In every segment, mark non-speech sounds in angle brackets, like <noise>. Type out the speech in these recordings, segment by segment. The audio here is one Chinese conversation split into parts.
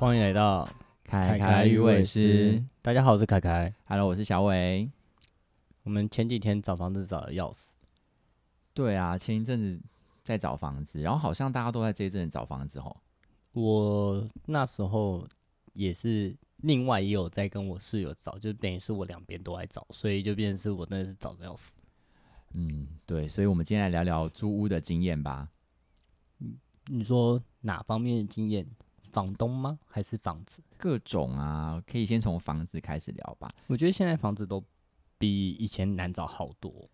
欢迎来到凯凯与伟师。大家好，我是凯凯。Hello，我是小伟。我们前几天找房子找的要死，对啊，前一阵子在找房子，然后好像大家都在这一阵子找房子吼。我那时候也是另外也有在跟我室友找，就等于是我两边都在找，所以就变成是我真的是找的要死。嗯，对，所以我们今天来聊聊租屋的经验吧。你说哪方面的经验？房东吗？还是房子？各种啊，可以先从房子开始聊吧。我觉得现在房子都比以前难找好多。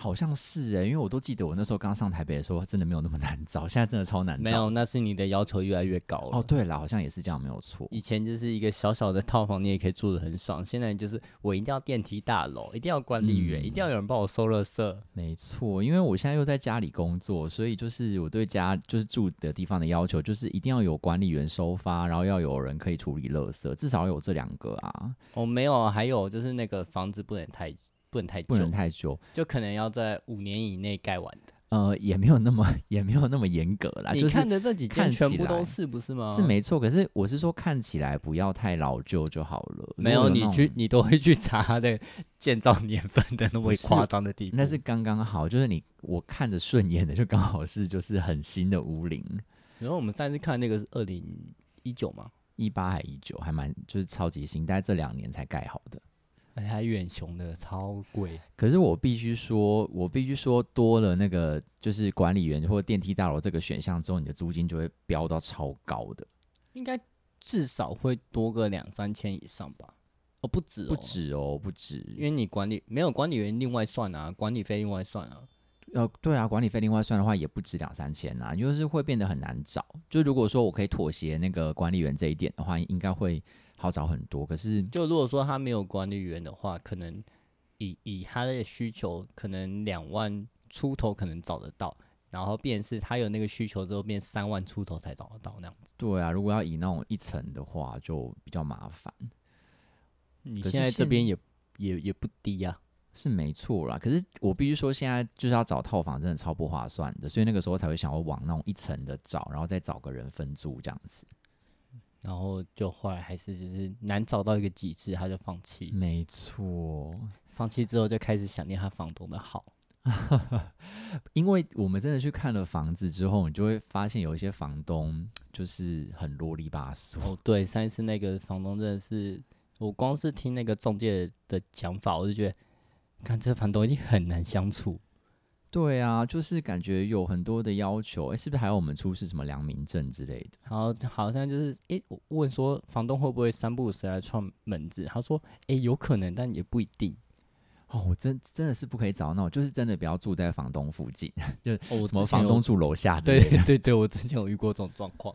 好像是哎、因为我都记得我那时候刚上台北的时候，真的没有那么难找，现在真的超难找。没有，那是你的要求越来越高了。哦，对了，好像也是这样，没有错。以前就是一个小小的套房，你也可以住得很爽。现在就是我一定要电梯大楼，一定要管理员，嗯一定要有人帮我收垃圾。没错，因为我现在又在家里工作，所以就是我对家就是住的地方的要求，就是一定要有管理员收发，然后要有人可以处理垃圾，至少有这两个啊，哦，没有啊，还有就是那个房子不能太不能太久不能，太久。就可能要在五年以内盖完的。呃，也没有那么 <laughs> 也没有那么严格啦，你看的这几件全部都是不是吗？是没错。可是我是说看起来不要太老旧就好了。没有，你去你都会去查它的建造年份的那么夸张的地步。那是刚刚好，就是你我看着顺眼的，就刚好是就是很新的屋龄，然后我们上次看那个是二零一九嘛，一八还一九，还蛮就是超级新，大概这两年才盖好的。而且还远雄的超贵。可是我必须说，我必须说，多了那个就是管理员或电梯大楼这个选项之后，你的租金就会飙到超高的，应该至少会多个两三千以上吧？哦，不止哦，不，止哦，不止。因为你管理没有管理员另外算啊，管理费另外算啊。呃，对啊，管理费另外算的话，也不止两三千呐，就是会变得很难找。就如果说我可以妥协那个管理员这一点的话，应该会好找很多。可是就如果说他没有管理员的话，可能以以他的需求，可能两万出头可能找得到，然后变是他有那个需求之后，变三万出头才找得到那样子。对啊，如果要以那种一层的话，就比较麻烦。你现在这边也也也不低啊。是没错啦，可是我必须说，现在就是要找套房，真的超不划算的，所以那个时候才会想要往那种一层的找，然后再找个人分租这样子。然后就后来还是就是难找到一个极致，他就放弃。没错，放弃之后就开始想念他房东的好。<laughs> 因为我们真的去看了房子之后，你就会发现有一些房东就是很啰里吧嗦。哦，对，上一次那个房东真的是，我光是听那个中介的讲法，我就觉得，看这房东一定很难相处。对啊，就是感觉有很多的要求，哎，是不是还要我们出示什么良民证之类的？然后好像就是，诶，我问说房东会不会三不五时来串门子？他说，诶，有可能，但也不一定。哦，我真真的是不可以找那种，就是真的不要住在房东附近，<laughs> 哦，我什么房东住楼下的。<laughs> 对对对，我之前有遇过这种状况。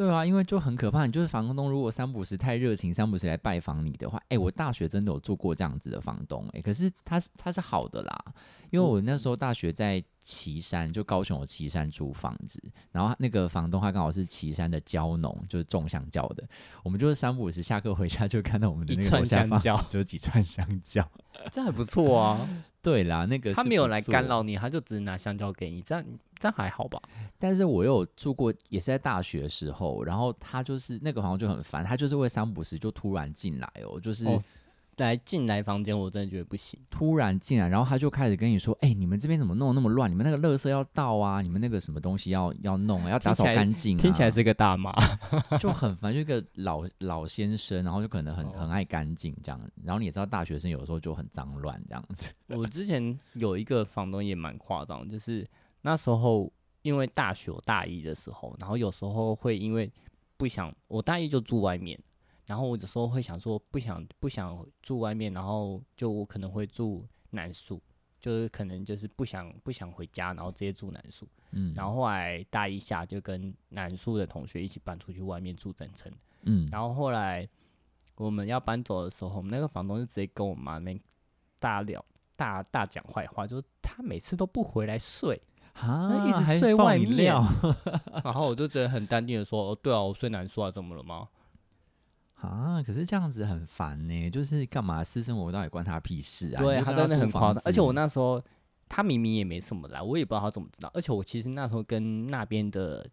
对啊，因为就很可怕。你就是房东，如果三不五时太热情，三不五时来拜访你的话，哎，我大学真的有做过这样子的房东，哎，可是他是他是好的啦，因为我那时候大学在旗山，就高雄有旗山租房子，然后那个房东他刚好是旗山的蕉农，就是种香蕉的，我们就是三不五时下课回家就看到我们的那个一串香蕉就几串香蕉。<laughs> 这还不错啊。对啦，那个他没有来干扰你，他就只是拿香蕉给你，这样这样还好吧？但是我有住过，也是在大学的时候，然后他就是那个好像就很烦，他就是会三不五时就突然进来哦，就是哦来进来房间，我真的觉得不行。突然进来，然后他就开始跟你说：“哎、你们这边怎么弄得那么乱？你们那个垃圾要倒啊，你们那个什么东西要要弄啊，要打扫干净、啊。”听起来是个大妈。<laughs> 就很烦，就一个老老先生，然后就可能很哦很爱干净这样。然后你也知道，大学生有时候就很脏乱这样子。<laughs> 我之前有一个房东也蛮夸张，就是那时候因为大学我大一的时候，然后有时候会因为不想，我大一就住外面，然后我有时候会想说不想不想住外面，然后就我可能会住南宿，就是可能就是不想不想回家，然后直接住南宿。嗯，然后后来大一下就跟南宿的同学一起搬出去外面住整层。嗯，然后后来我们要搬走的时候，我们那个房东就直接跟我妈那边大聊大大讲坏话，就是他每次都不回来睡，啊，一直睡外面 <laughs> 然后我就觉得很淡定的说：“哦，对啊，我睡南宿啊，怎么了吗啊，可是这样子很烦呢，就是干嘛私生活到底关他屁事？”啊？对他真的很夸张，而且我那时候他明明也没什么来，我也不知道他怎么知道。而且我其实那时候跟那边的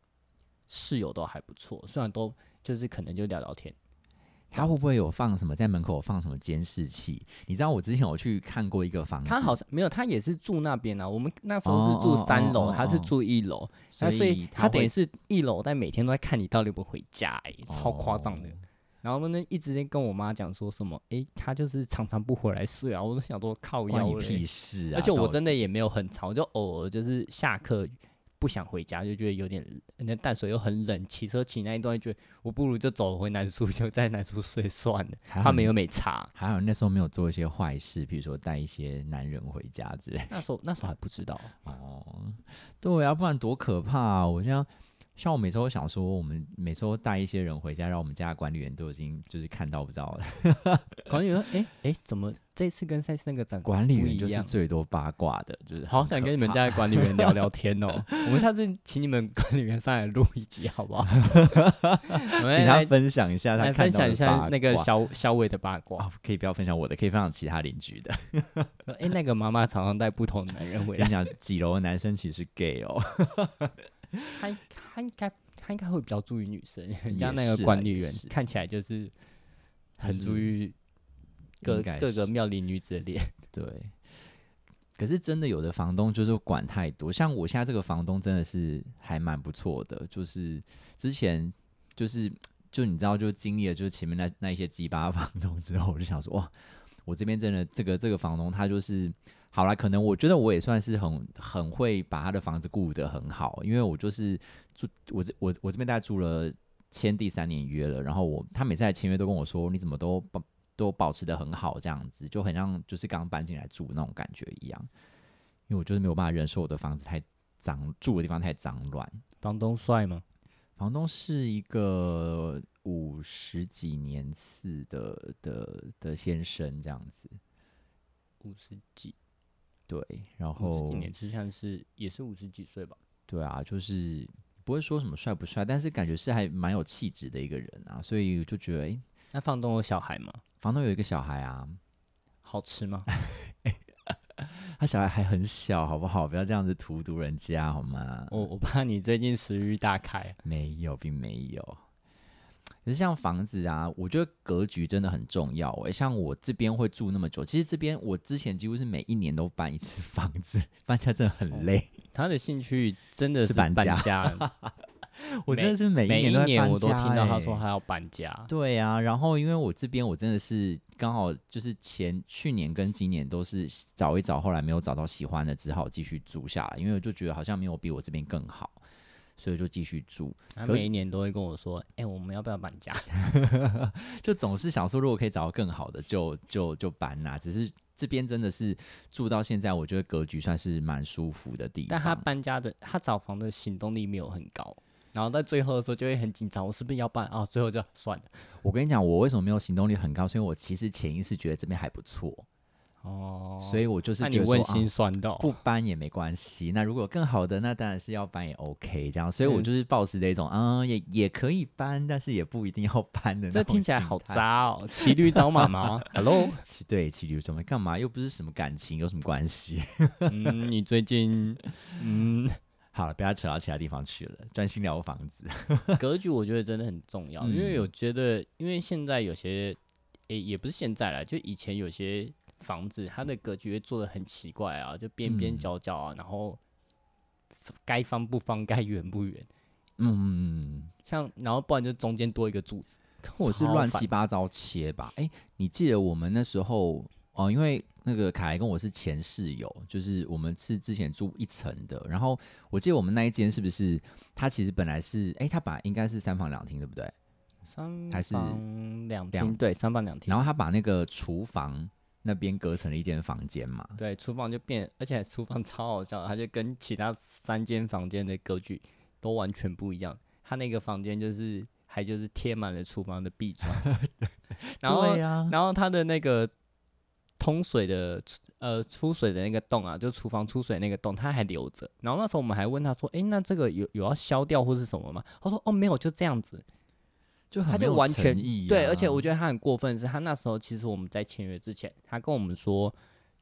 室友都还不错，虽然都就是可能就聊聊天。他会不会有放什么在门口放什么监视器？你知道我之前有去看过一个房子，他好像没有，他也是住那边啊。我们那时候是住三楼，他是住一楼，那所以他等于是一楼，但每天都在看你到底不回家，哎，超夸张的。然后呢，一直在跟我妈讲说什么，哎，他就是常常不回来睡啊。我都想说靠腰屁事啊！而且我真的也没有很吵，就偶尔就是下课。不想回家，就觉得有点那淡水又很冷，骑车骑那一段，觉得我不如就走回南苏，就在南苏睡算了。他们又没查，还好那时候没有做一些坏事，比如说带一些男人回家之类。那时候那时候还不知道哦，对啊，不然多可怕啊！我像像我每次都想说，我们每次都带一些人回家，让我们家的管理员都已经就是看到不到了。<laughs> 管理员，哎哎，怎么？这次跟上次那个长管理员就是最多八卦的，就是好想跟你们家的管理员聊聊天哦。<laughs> 我们下次请你们管理员上来录一集好不好？<laughs> 请他分享一下他分享一下那个小小伟的八卦，可以不要分享我的，可以分享其他邻居的。哎，那个妈妈常常带不同的男人回来。讲几楼的男生其实 gay 哦。他他应该他应该会比较注意女生，人家那个管理员看起来就是很注意。各各个妙龄女子的脸，<laughs> 对。可是真的有的房东就是管太多，像我现在这个房东真的是还蛮不错的，就是之前就是就你知道，就经历了就是前面那那一些鸡巴房东之后，我就想说哇，我这边真的这个这个房东他就是好啦，可能我觉得我也算是很很会把他的房子顾得很好，因为我就是住我这我我这边大概住了签第三年约了，然后我他每次来签约都跟我说你怎么都保。都保持的很好，这样子就很像就是刚搬进来住那种感觉一样。因为我就是没有办法忍受我的房子太脏，住的地方太脏乱。房东帅吗？房东是一个五十几年次的的的先生，这样子。五十几，对，然后五十几年次像是也是五十几岁吧？对啊，就是不会说什么帅不帅，但是感觉是还蛮有气质的一个人啊，所以就觉得哎。那房东有小孩吗？房东有一个小孩啊，好吃吗？<laughs> 他小孩还很小，好不好？不要这样子荼毒人家好吗？我我怕你最近食欲大开。没有，并没有。可是像房子啊，我觉得格局真的很重要。哎，像我这边会住那么久，其实这边我之前几乎是每一年都搬一次房子，搬家真的很累。他的兴趣真的是搬家。<laughs> 我真的是每一年我都听到他说他要搬家。对啊，然后因为我这边我真的是刚好就是前去年跟今年都是找一找，后来没有找到喜欢的，只好继续住下来。因为我就觉得好像没有比我这边更好，所以就继续住。他每一年都会跟我说：“哎，我们要不要搬家？” <laughs> 就总是想说，如果可以找到更好的，就就就搬啦。只是这边真的是住到现在，我觉得格局算是蛮舒服的地方。但他搬家的，他找房的行动力没有很高。然后在最后的时候就会很紧张，我是不是要办啊？最后就算了。我跟你讲，我为什么没有行动力很高？所以我其实潜意识觉得这边还不错哦，所以我就是那你问心酸到不搬也没关系。那如果更好的，那当然是要搬也 OK。这样，所以我就是抱持这种，嗯，也也可以搬，但是也不一定要搬的。这听起来好渣哦，骑驴找马吗？<laughs> Hello，骑对骑驴找马干嘛？又不是什么感情，有什么关系？嗯，你最近嗯。好了，不要扯到其他地方去了，专心聊房子。<laughs> 格局我觉得真的很重要，因为我觉得，因为现在有些，诶，也不是现在了，就以前有些房子，它的格局会做的很奇怪啊，就边边角角啊，然后该方不方，该圆不圆。嗯，像然后不然就中间多一个柱子，或者是乱七八糟切吧。哎，你记得我们那时候哦，因为。那个凯莱跟我是前室友，就是我们是之前住一层的。然后我记得我们那一间是不是他其实本来是哎，他把应该是三房两厅对不对？三还是两厅？对，三房两厅。然后他把那个厨房那边隔成了一间房间嘛？对，厨房就变，而且厨房超好笑，它就跟其他三间房间的格局都完全不一样。它那个房间就是还就是贴满了厨房的壁砖，<laughs> 然后然后它的那个。通水的呃出水的那个洞啊，就厨房出水那个洞，它还留着。然后那时候我们还问他说：“哎，那这个有有要消掉或是什么吗？”他说：“哦，没有，就这样子。”就他就完全对，而且我觉得他很过分，是他那时候其实我们在签约之前，他跟我们说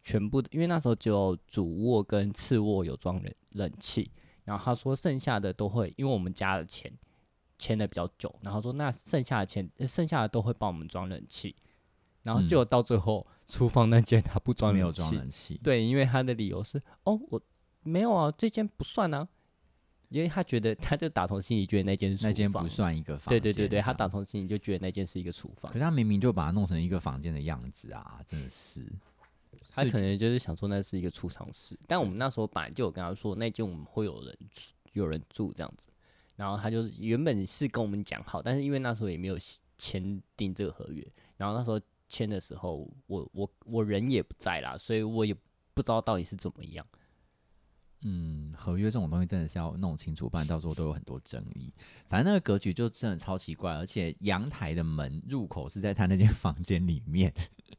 全部，因为那时候只有主卧跟次卧有装冷冷气，然后他说剩下的都会，因为我们加了钱，签的比较久，然后说那剩下的钱，呃剩下的都会帮我们装冷气，然后就到最后厨房那间他不装没有装冷气，对，因为他的理由是哦我没有啊，这间不算啊，因为他觉得他就打从心里觉得那间那间不算一个房间。对对对对，他打从心里就觉得那间是一个厨房可，是他明明就把它弄成一个房间的样子啊，真的是。他可能就是想说那是一个储藏室，但我们那时候本来就有跟他说那间我们会有人有人住这样子，然后他就是原本是跟我们讲好，但是因为那时候也没有签订这个合约，然后那时候签的时候我我我人也不在啦，所以我也不知道到底是怎么样。嗯，合约这种东西真的是要弄清楚，不然到时候都有很多争议。反正那个格局就真的超奇怪，而且阳台的门入口是在他那间房间里面，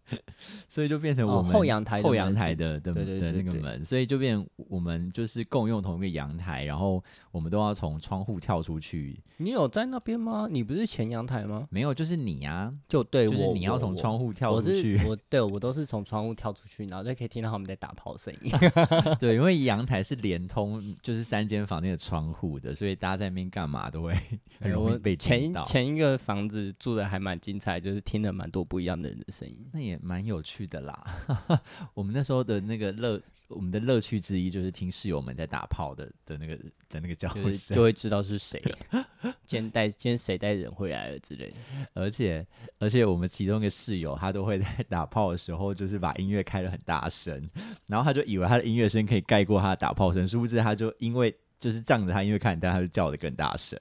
<laughs> 所以就变成哦我们、后阳台后阳台的的对对的对对那个门，所以就变我们就是共用同一个阳台，然后我们都要从窗户跳出去。你有在那边吗？你不是前阳台吗？没有，就是你啊，就对就是我你要从窗户跳出去。我对我都是从窗户跳出去，然后就可以听到他们在打炮声音。<laughs> 对，因为阳台是连通就是三间房间的窗户的，所以大家在那边干嘛都会 <laughs> 很容易被前。前一个房子住的还蛮精彩，就是听了蛮多不一样的人的声音。那也蛮有趣的啦。<laughs> 我们那时候的那个乐，我们的乐趣之一就是听室友们在打炮的的那个的那个叫就是声，就会知道是谁了，今天带今天谁带人回来了之类的。<laughs> 而且而且我们其中一个室友他都会在打炮的时候，就是把音乐开得很大声，然后他就以为他的音乐声可以盖过他的打炮声，殊不知他就因为就是仗着他音乐开很大，他就叫的更大声。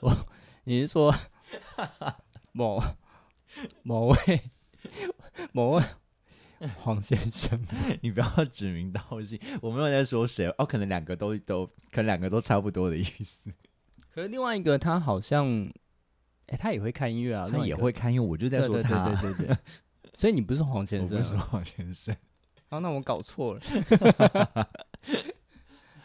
我 <laughs> 你是说某 <laughs> 某位 <laughs> 某位 <laughs> 黄先生？你不要指名道姓，我没有在说谁哦，可能两个都都可能两个都差不多的意思。可是另外一个他好像，哎、他也会看音乐啊，另他外一个也会看，因为我就在说他，对对对对。所以你不是黄先生啊？不是黄先生。啊，那我搞错了。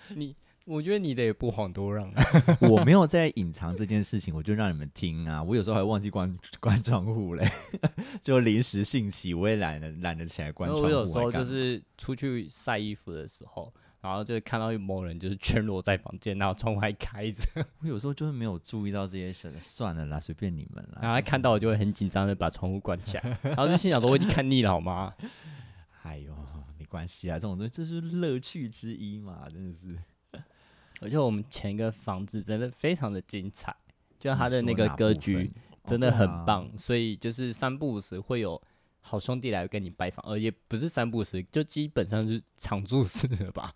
你，我觉得你的也不遑多让啊。<laughs> 我没有在隐藏这件事情，我就让你们听啊。我有时候还忘记关 <laughs> 关窗户嘞，<laughs> 就临时兴起，我也懒得懒得起来关窗户。我有时候就是出去晒衣服的时候，然后就看到某人就是全裸在房间，然后窗户还开着，我有时候就是没有注意到这些事，算了啦，随便你们啦。然后他看到我就会很紧张的把窗户关起来，然后就心想说我已经看腻了好吗？哎呦，没关系啊，这种东西就是乐趣之一嘛，真的是。而且我们前一个房子真的非常的精彩，就它的那个格局真的很。哦啊棒，所以就是三不五时会有好兄弟来跟你拜访，呃，也不是三不五时，就基本上是常住式的吧。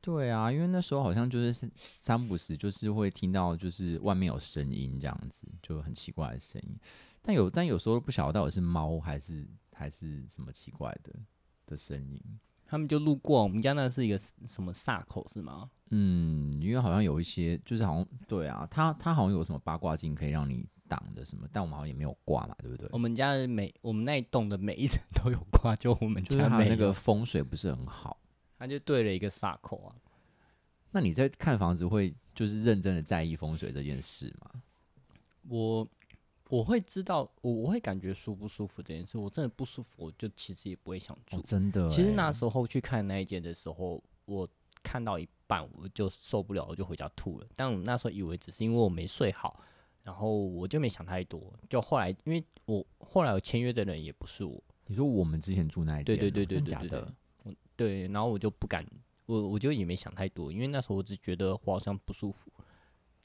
对啊，因为那时候好像就是三三不时，就是会听到就是外面有声音这样子，就很奇怪的声音。但有但有时候不晓得到底是猫还是还是什么奇怪的的声音。他们就路过我们家，那是一个什么煞口是吗？嗯，因为好像有一些就是好像对啊，它它好像有什么八卦镜可以让你挡的什么，但我们好像也没有挂嘛，对不对我？们家的每我们那一栋的每一层都有挂，就我们就是家没那个风水不是很好。他就对了一个煞口啊。那你在看房子会就是认真的在意风水这件事吗？我我会知道，我我会感觉舒不舒服这件事。我真的不舒服，我就其实也不会想住。哦、真的欸，其实那时候去看那一间的时候，我看到一半我就受不了，我就回家吐了。但我那时候以为只是因为我没睡好，然后我就没想太多。就后来，因为我后来我签约的人也不是我，你说我们之前住那一间对，对对对假的？对，然后我就不敢，我我就也没想太多，因为那时候我只觉得我好像不舒服，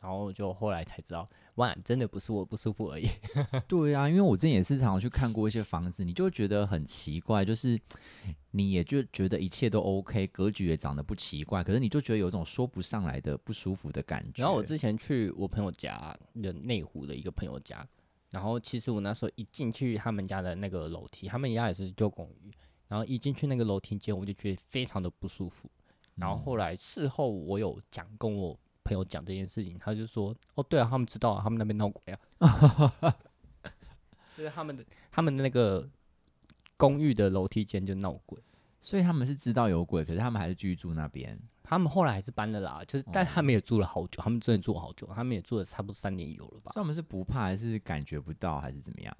然后就后来才知道，哇，真的不是我不舒服而已。<laughs> 对啊，因为我之前也是常常去看过一些房子，你就会觉得很奇怪，就是你也就觉得一切都 OK，格局也长得不奇怪，可是你就觉得有一种说不上来的不舒服的感觉。然后我之前去我朋友家的内湖的一个朋友家，然后其实我那时候一进去他们家的那个楼梯，他们家也是旧公寓，然后一进去那个楼梯间，我就觉得非常的不舒服。然后后来事后我有讲跟我朋友讲这件事情，他就说：“哦，对啊，他们知道啊，他们那边闹鬼啊。<laughs> ”就是他们的他们的那个公寓的楼梯间就闹鬼。所以他们是知道有鬼，可是他们还是继续住那边。他们后来还是搬了啦，就是，但他们也住了好久，他们真的住了好久，他们也住了差不多三年有了吧所以。他们是不怕，还是感觉不到，还是怎么样？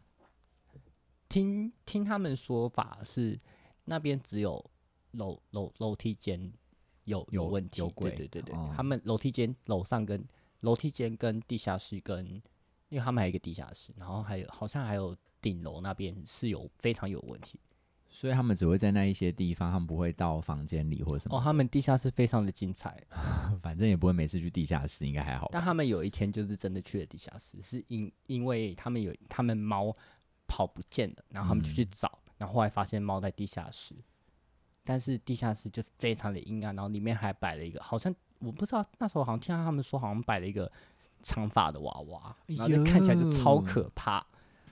听听他们说法是，那边只有楼楼楼梯间有有问题，有鬼对对对对，哦他们楼梯间楼上跟楼梯间跟地下室跟，因为他们还有一个地下室，然后还有好像还有顶楼那边是有非常有问题。所以他们只会在那一些地方，他们不会到房间里或者什么。哦，他们地下室非常的精彩，<laughs> 反正也不会每次去地下室，应该还好。但他们有一天就是真的去了地下室，是因因为他们有他们猫跑不见了，然后他们就去嗯找，然后后来发现猫在地下室，但是地下室就非常的阴暗，然后里面还摆了一个，好像我不知道那时候好像听到他们说好像摆了一个长发的娃娃，然后就看起来就超可怕，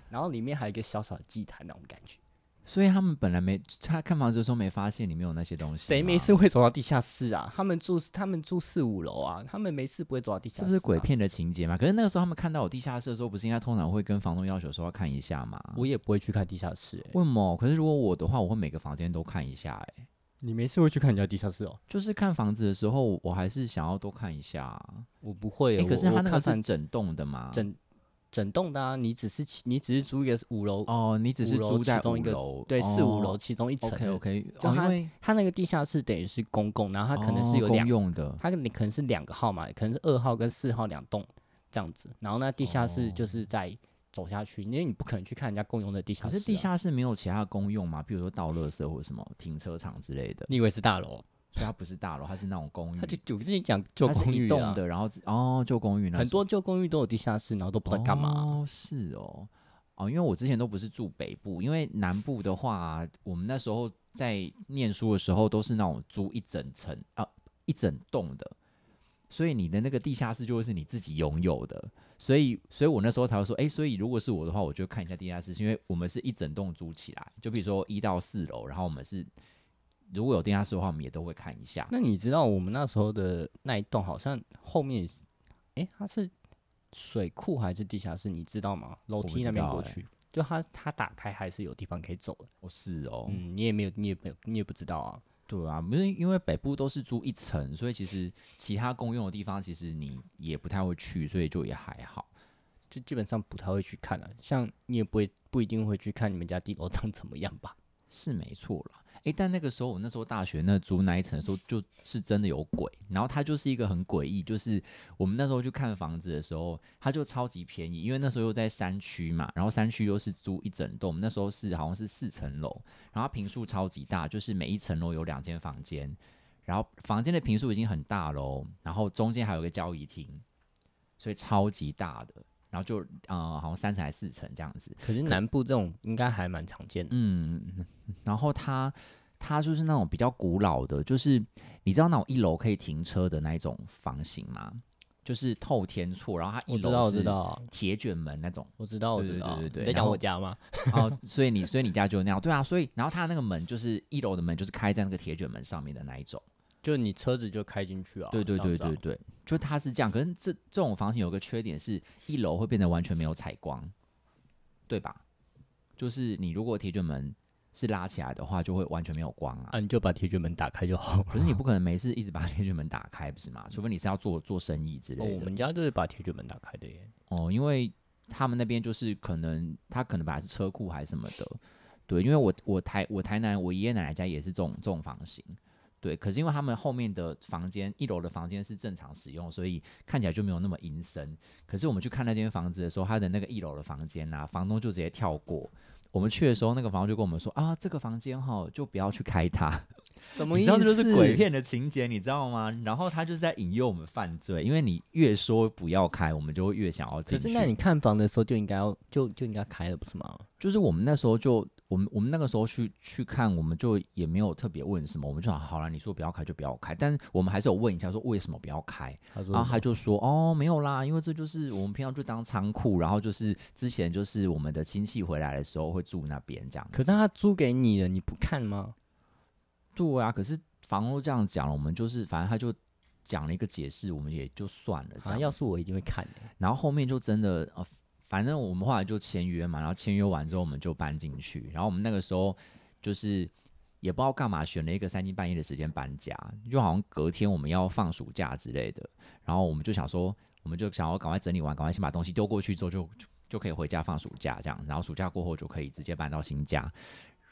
然后里面还有一个小小的祭坛那种感觉。所以他们本来没他看房子的时候没发现里面有那些东西，谁没？事会走到地下室啊？他们住他们住四五楼啊，他们没事不会走到地下室、啊。这不是鬼？片的情节嘛？可是那个时候他们看到有地下室的时候，不是应该通常会跟房东要求说要看一下吗？我也不会去看地下室、欸。为什么？可是如果我的话，我会每个房间都看一下、欸。你没事会去看人家地下室哦？就是看房子的时候，我还是想要多看一下啊。我不会。可是我他那个是整栋的嘛？整整栋的啊，你只是其你只是租一个五楼，哦，你只是租在其中一个对，四五楼哦其中一层。OK OK，就它它那个地下室等于是公共，然后它可能是有两，用的，它你可能是两个号码，可能是二号跟四号两栋这样子。然后那地下室就是在走下去，因为你不可能去看人家共用的地下室、啊。可是地下室没有其他公用嘛？比如说倒垃圾或者什么停车场之类的，你以为是大楼？所以它不是大楼，它是那种公寓，他就就跟你讲旧公寓啊，一栋的，然后哦旧公寓那很多旧公寓都有地下室，然后都不知道干嘛。哦，是哦，哦，因为我之前都不是住北部，因为南部的话，我们那时候在念书的时候都是那种租一整层啊一整栋的，所以你的那个地下室就会是你自己拥有的，所以所以我那时候才会说，哎、所以如果是我的话，我就看一下地下室，是因为我们是一整栋租起来，就比如说一到四楼，然后我们是如果有地下室的话，我们也都会看一下。那你知道我们那时候的那一栋好像后面，诶，它是水库还是地下室？你知道吗？楼梯那边过去，就它它打开还是有地方可以走的。哦，是哦，嗯，你也没有，你也没有，你也不知道啊。对啊，不是因为北部都是租一层，所以其实其他公用的地方，其实你也不太会去，所以就也还好。就基本上不太会去看了、像你也不会不一定会去看你们家地楼长怎么样吧？是没错啦，诶，但那个时候我那时候大学那租那一层的时候，就是真的有鬼，然后它就是一个很诡异，就是我们那时候去看房子的时候，它就超级便宜，因为那时候又在山区嘛，然后山区又是租一整栋，那时候是好像是四层楼，然后它平数超级大，就是每一层楼有两间房间，然后房间的平数已经很大喽，然后中间还有个交易厅，所以超级大的，然后就呃好像三层还是四层这样子，可是南部这种应该还蛮常见的。嗯，然后它它就是那种比较古老的，就是你知道那种一楼可以停车的那一种房型吗？就是透天厝，然后它一楼是我知道，铁卷门那种我知道，我知道。对对对你在讲我家吗？<laughs> 哦，所以你所以你家就那样，对啊，所以然后它那个门就是一楼的门就是开在那个铁卷门上面的那一种，就你车子就开进去啊。对对对对对，就它是这样，可是这这种房型有个缺点是，一楼会变得完全没有采光，对吧？就是你如果铁卷门是拉起来的话，就会完全没有光啊。啊，你就把铁卷门打开就好。可是你不可能没事一直把铁卷门打开，不是吗？除非你是要做做生意之哦类的。我们家就是把铁卷门打开的耶。哦，因为他们那边就是可能他可能本来是车库还是什么的，对，因为我我台我台南我爷爷奶奶家也是这种这种房型，对，可是因为他们后面的房间一楼的房间是正常使用，所以看起来就没有那么阴森。可是我们去看那间房子的时候，他的那个一楼的房间啊，房东就直接跳过。我们去的时候，那个房东就跟我们说啊，这个房间哈就不要去开它。<laughs> 什么意思？你知道这就是鬼片的情节，你知道吗？然后他就是在引诱我们犯罪，因为你越说不要开，我们就会越想要进去。可是那你看房的时候就应该要就就应该开了，不是吗？就是我们那时候就我们我们那个时候去去看，我们就也没有特别问什么，我们就好好了，你说不要开就不要开，但是我们还是有问一下说为什么不要开，然后他就说哦没有啦，因为这就是我们平常就当仓库，然后就是之前就是我们的亲戚回来的时候会住那边这样。可是他租给你了，你不看吗？对啊，可是房东这样讲了，我们就是反正他就讲了一个解释，我们也就算了这好像样。要是我一定会看的。然后后面就真的呃，反正我们后来就签约嘛，然后签约完之后我们就搬进去，然后我们那个时候就是也不知道干嘛，选了一个三更半夜的时间搬家，就好像隔天我们要放暑假之类的，然后我们就想说，我们就想要赶快整理完，赶快先把东西丢过去之后就就可以回家放暑假这样，然后暑假过后就可以直接搬到新家。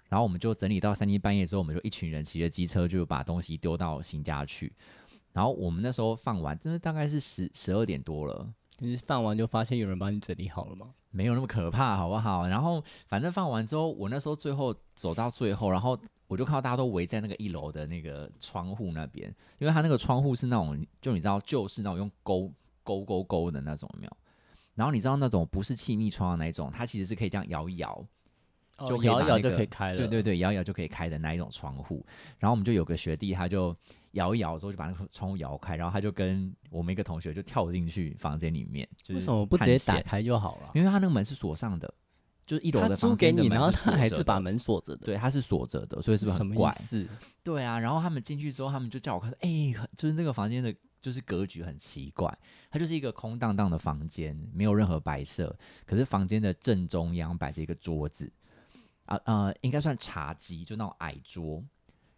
然后我们就整理到三更半夜之后，我们就一群人骑着机车就把东西丢到新家去。然后我们那时候放完，真的大概是十十二点多了。你是放完就发现有人帮你整理好了吗？没有那么可怕，好不好？然后反正放完之后，我那时候最后走到最后，然后我就看到大家都围在那个一楼的那个窗户那边，因为他那个窗户是那种，就你知道，旧式那种用勾勾勾勾的那种，有没有？然后你知道那种不是气密窗的那种，它其实是可以这样摇一摇，就摇一摇就可以开了。对对对，摇一摇就可以开的那一种窗户。然后我们就有个学弟，他就摇一摇之后就把那个窗户摇开，然后他就跟我们一个同学就跳进去房间里面，就是为什么不直接打？开就好了？因为他那个门是锁上的，就是一楼他的租给你，然后他还是把门锁着的，对，他是锁着的，所以是不是很怪？对啊，然后他们进去之后，他们就叫我看说，哎、很就是这个房间的，就是格局很奇怪，它就是一个空荡荡的房间，没有任何摆设，可是房间的正中央摆着一个桌子，啊呃，应该算茶几，就那种矮桌，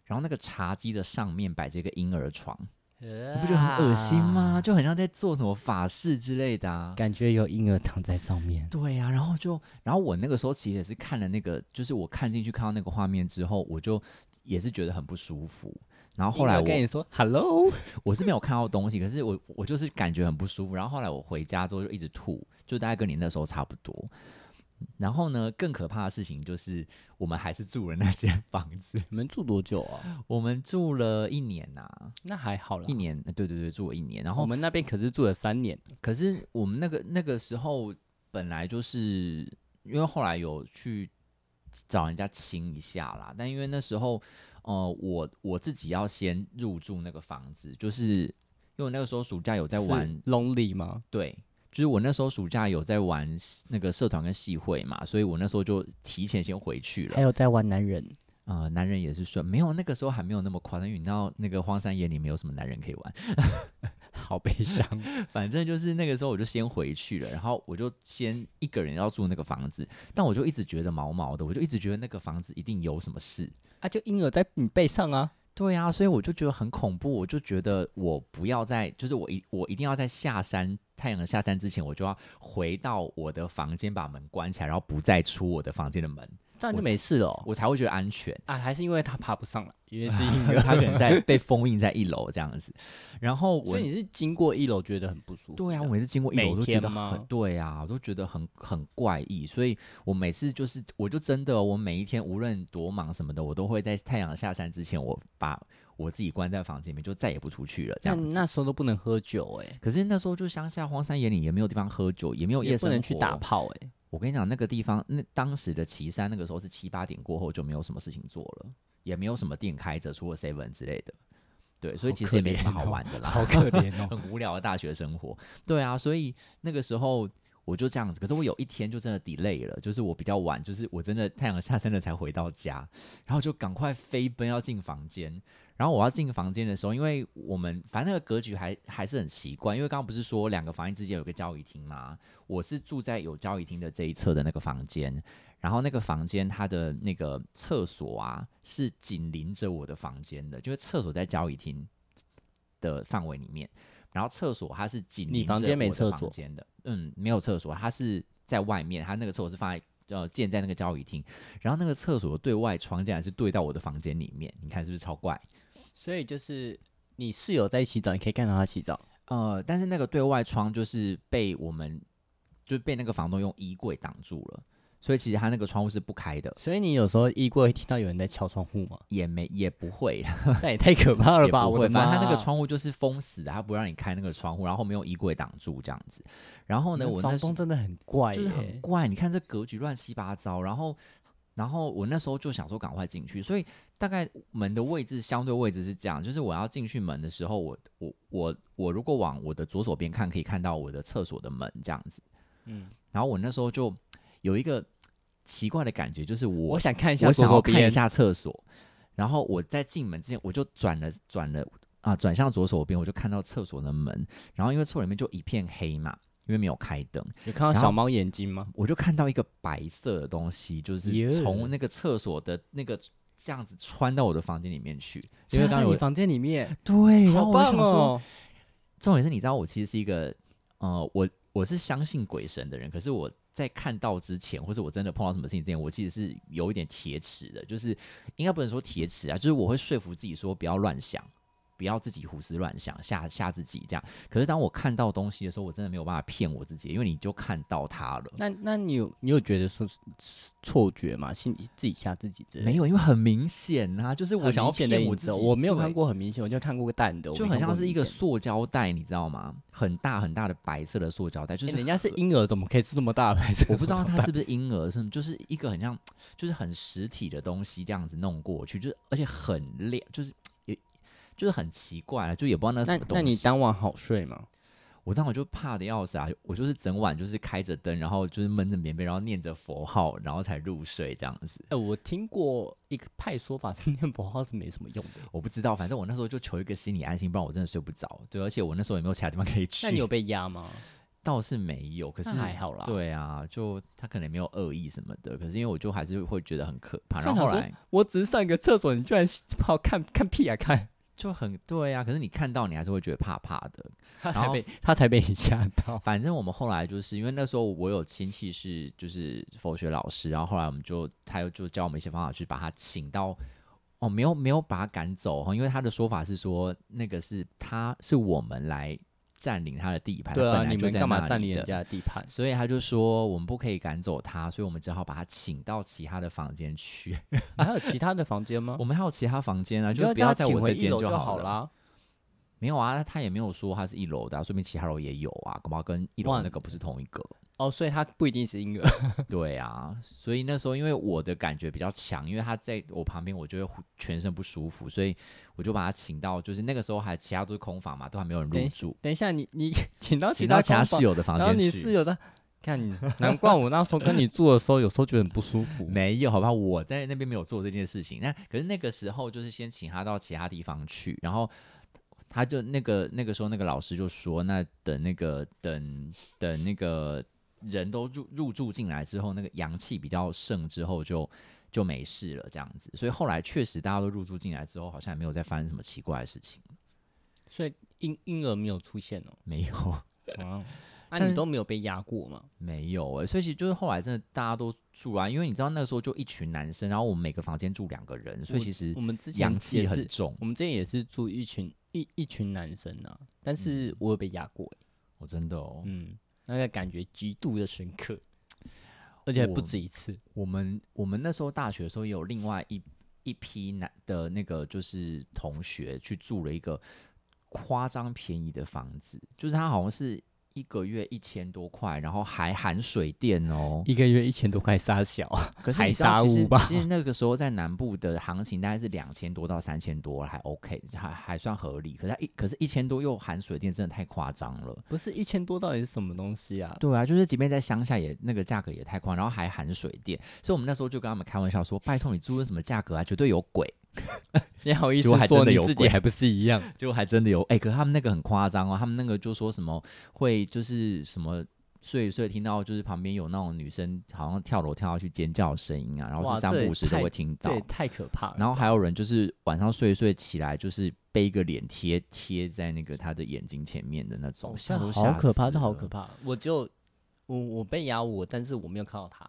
然后那个茶几的上面摆着一个婴儿床，你你不觉得很恶心吗？？就很像在做什么法事之类的啊。感觉有婴儿躺在上面，对呀、然后就，然后我那个时候其实也是看了那个，就是我看进去看到那个画面之后，我就也是觉得很不舒服。然后后来我婴儿跟你说 “hello”，<laughs> 我是没有看到东西，可是我我就是感觉很不舒服。然后后来我回家之后就一直吐，就大概跟你那时候差不多。然后呢，更可怕的事情就是我们还是住了那间房子，你们住多久啊？<laughs> 我们住了一年呐、那还好啦一。年，呃对对对，住了一年。然后我们那边可是住了三年，可是我们那个那个时候本来就是因为后来有去找人家清一下啦，但因为那时候呃我我自己要先入住那个房子，就是因为那个时候暑假有在玩是 lonely 吗？对，就是我那时候暑假有在玩那个社团跟系会嘛，所以我那时候就提前先回去了。还有在玩男人，呃，男人也是算，没有那个时候还没有那么夸张，因为你知道那个荒山野岭没有什么男人可以玩。<laughs> 好悲伤。<laughs> 反正就是那个时候我就先回去了，然后我就先一个人要住那个房子，但我就一直觉得毛毛的，我就一直觉得那个房子一定有什么事。啊，就婴儿在你背上啊，对啊，所以我就觉得很恐怖，我就觉得我不要在，就是我一我一定要在下山太阳下山之前，我就要回到我的房间，把门关起来，然后不再出我的房间的门，这样就没事了哦。我才会觉得安全。啊，还是因为他爬不上来，<laughs> 因为是因为儿，他可能在被封印在一楼这样子，然后我所以你是经过一楼觉得很不舒服。对啊，我每次经过一楼我都觉得很对啊，我都觉得很很怪异，所以我每次就是我就真的我每一天无论多忙什么的，我都会在太阳下山之前，我把我自己关在房间里面，就再也不出去了这那。那时候都不能喝酒哎、可是那时候就乡下荒山野岭，也没有地方喝酒，也没有夜生活，也不能去打炮哎、我跟你讲，那个地方，那当时的岐山那个时候是七八点过后就没有什么事情做了，也没有什么店开着，除了 seven 之类的。对，所以其实也没什么好玩的啦，<laughs> 好可怜哦。<laughs> 很无聊的大学生活。对啊，所以那个时候我就这样子。可是我有一天就真的 delay 了，就是我比较晚，就是我真的太阳下山了才回到家，然后就赶快飞奔要进房间。然后我要进房间的时候，因为我们反正那个格局还还是很奇怪，因为刚刚不是说两个房间之间有个交易厅吗？我是住在有交易厅的这一侧的那个房间，然后那个房间它的那个厕所啊是紧邻着我的房间的，就是厕所在交易厅的范围里面，然后厕所它是紧邻着你房间没我的房间的，嗯，没有厕所，它是在外面，它那个厕所是放在呃建在那个交易厅，然后那个厕所的对外窗竟然是对到我的房间里面，你看是不是超怪？所以就是你室友在洗澡，你可以看到他洗澡。呃，但是那个对外窗就是被我们就被那个房东用衣柜挡住了，所以其实他那个窗户是不开的，所以你有时候衣柜会听到有人在敲窗户吗？也没也不会，<laughs> 这也太可怕了吧！也不会，我的妈！反正他那个窗户就是封死的，他不让你开那个窗户，然后后面用衣柜挡住这样子。然后呢，我那房时东真的很怪就是，很怪，你看这格局乱七八糟，然后。然后我那时候就想说赶快进去，所以大概门的位置相对位置是这样，就是我要进去门的时候，我我我我如果往我的左手边看，可以看到我的厕所的门这样子。嗯，然后我那时候就有一个奇怪的感觉，就是我我想看一下我想要看一，下厕所，然后我在进门之前我就转了转了啊，转向左手边，我就看到厕所的门，然后因为厕所里面就一片黑嘛，因为没有开灯，你看到小猫眼睛吗？我就看到一个白色的东西，就是从那个厕所的那个这样子穿到我的房间里面去，因因为刚刚有为在你房间里面，对，然后好棒我想说，哦！重点是你知道我其实是一个呃，我我是相信鬼神的人，可是我在看到之前，或者我真的碰到什么事情之前，我其实是有一点铁齿的，就是应该不能说铁齿啊，就是我会说服自己说不要乱想。不要自己胡思乱想，吓吓自己这样。可是当我看到东西的时候，我真的没有办法骗我自己，因为你就看到它了。那那你有你有觉得说错觉吗？心里自己吓自己之类的？没有，因为很明显啊，就是我想要很明显的骗我自己，我没有看过很明显，我就看过个蛋的，就很像是一个塑胶袋，你知道吗？很大很大的白色的塑胶袋，就是欸人家是婴儿，怎么可以吃这么大的牌子？我不知道它是不是婴儿，是就是一个很像，就是很实体的东西这样子弄过去，就是而且很亮，就是也就是很奇怪了，就也不知道那是什么东西。那你当晚好睡吗？我当晚就怕的要死啊！我就是整晚就是开着灯，然后就是闷着棉被，然后念着佛号，然后才入睡这样子。哎、我听过一个派说法是 <laughs> 念佛号是没什么用的。我不知道，反正我那时候就求一个心理安心，不然我真的睡不着。对，而且我那时候也没有其他地方可以去。那你有被压吗？<laughs> 倒是没有，可是还好啦对啊，就他可能没有恶意什么的，可是因为我就还是会觉得很可怕。然后后来我只是上一个厕所，你居然跑看看屁啊看！就很对啊，可是你看到你还是会觉得怕怕的。他才被他才被你吓到。<laughs> 反正我们后来就是因为那时候我有亲戚是就是佛学老师，然后后来我们就他又就教我们一些方法去把他请到。哦，没有没有把他赶走哈，因为他的说法是说那个是他是我们来占领他的地盘，对啊，你们干嘛占领人家的地盘？所以他就说我们不可以赶走他，所以我们只好把他请到其他的房间去。<laughs> 还有其他的房间吗 <laughs> 我？们还有其他房间啊，就不要在我这间就好好。啦。没有啊，他也没有说他是一楼的、啊，说明其他楼也有啊，恐怕跟一楼哇那个不是同一个。哦，所以他不一定是婴儿。<laughs> 对啊，所以那时候因为我的感觉比较强，因为他在我旁边，我就会全身不舒服，所以我就把他请到，就是那个时候还其他都是空房嘛，都还没有人入住，等一下，你你请到请到其他室友的房然后间去。你室友的，看你，难怪我那时候跟你住的时候，有时候觉得很不舒服。<laughs> 没有，好吧，我在那边没有做这件事情。那可是那个时候就是先请他到其他地方去，然后他就那个那个时候那个老师就说，那等那个等等那个人都入入住进来之后，那个阳气比较盛之后就就没事了这样子。所以后来确实大家都入住进来之后，好像也没有再发生什么奇怪的事情，所以婴婴儿没有出现哦。没有。啊，<laughs> 那、你都没有被压过吗？没有哎、所以其实就是后来真的大家都住啊，因为你知道那个时候就一群男生，然后我们每个房间住两个人，所以其实我们之前阳气也，很重。我们之前也是住一群一一群男生啊，但嗯是我有被压过欸，我、真的哦，嗯，那个感觉极度的深刻，而且还不止一次。我们我们那时候大学的时候也有另外一一批男的那个就是同学去住了一个夸张便宜的房子，就是他好像是一个月一千多块，然后还含水电哦。一个月一千多块沙小，海可是你知道其实沙屋吧其实那个时候在南部的行情大概是两千多到三千多，还 OK，还还算合理。可是一可是一千多又含水电，真的太夸张了。不是一千多到底是什么东西啊？对啊，就是即便在乡下也那个价格也太夸张，然后还含水电，所以我们那时候就跟他们开玩笑说：“拜托你租的什么价格啊，绝对有鬼。<laughs> 你好意思说你自己还不是一样？” <laughs> 就还真的有，哎、可是他们那个很夸张哦，他们那个就说什么会就是什么睡一睡听到就是旁边有那种女生好像跳楼跳下去尖叫的声音啊，然后是三不五时都会听到这也。太可怕了。然后还有人就是晚上睡一睡起来，就是背一个脸贴贴在那个他的眼睛前面的那种，哦，这好可怕，这好可怕。我就我我被压我，但是我没有看到他，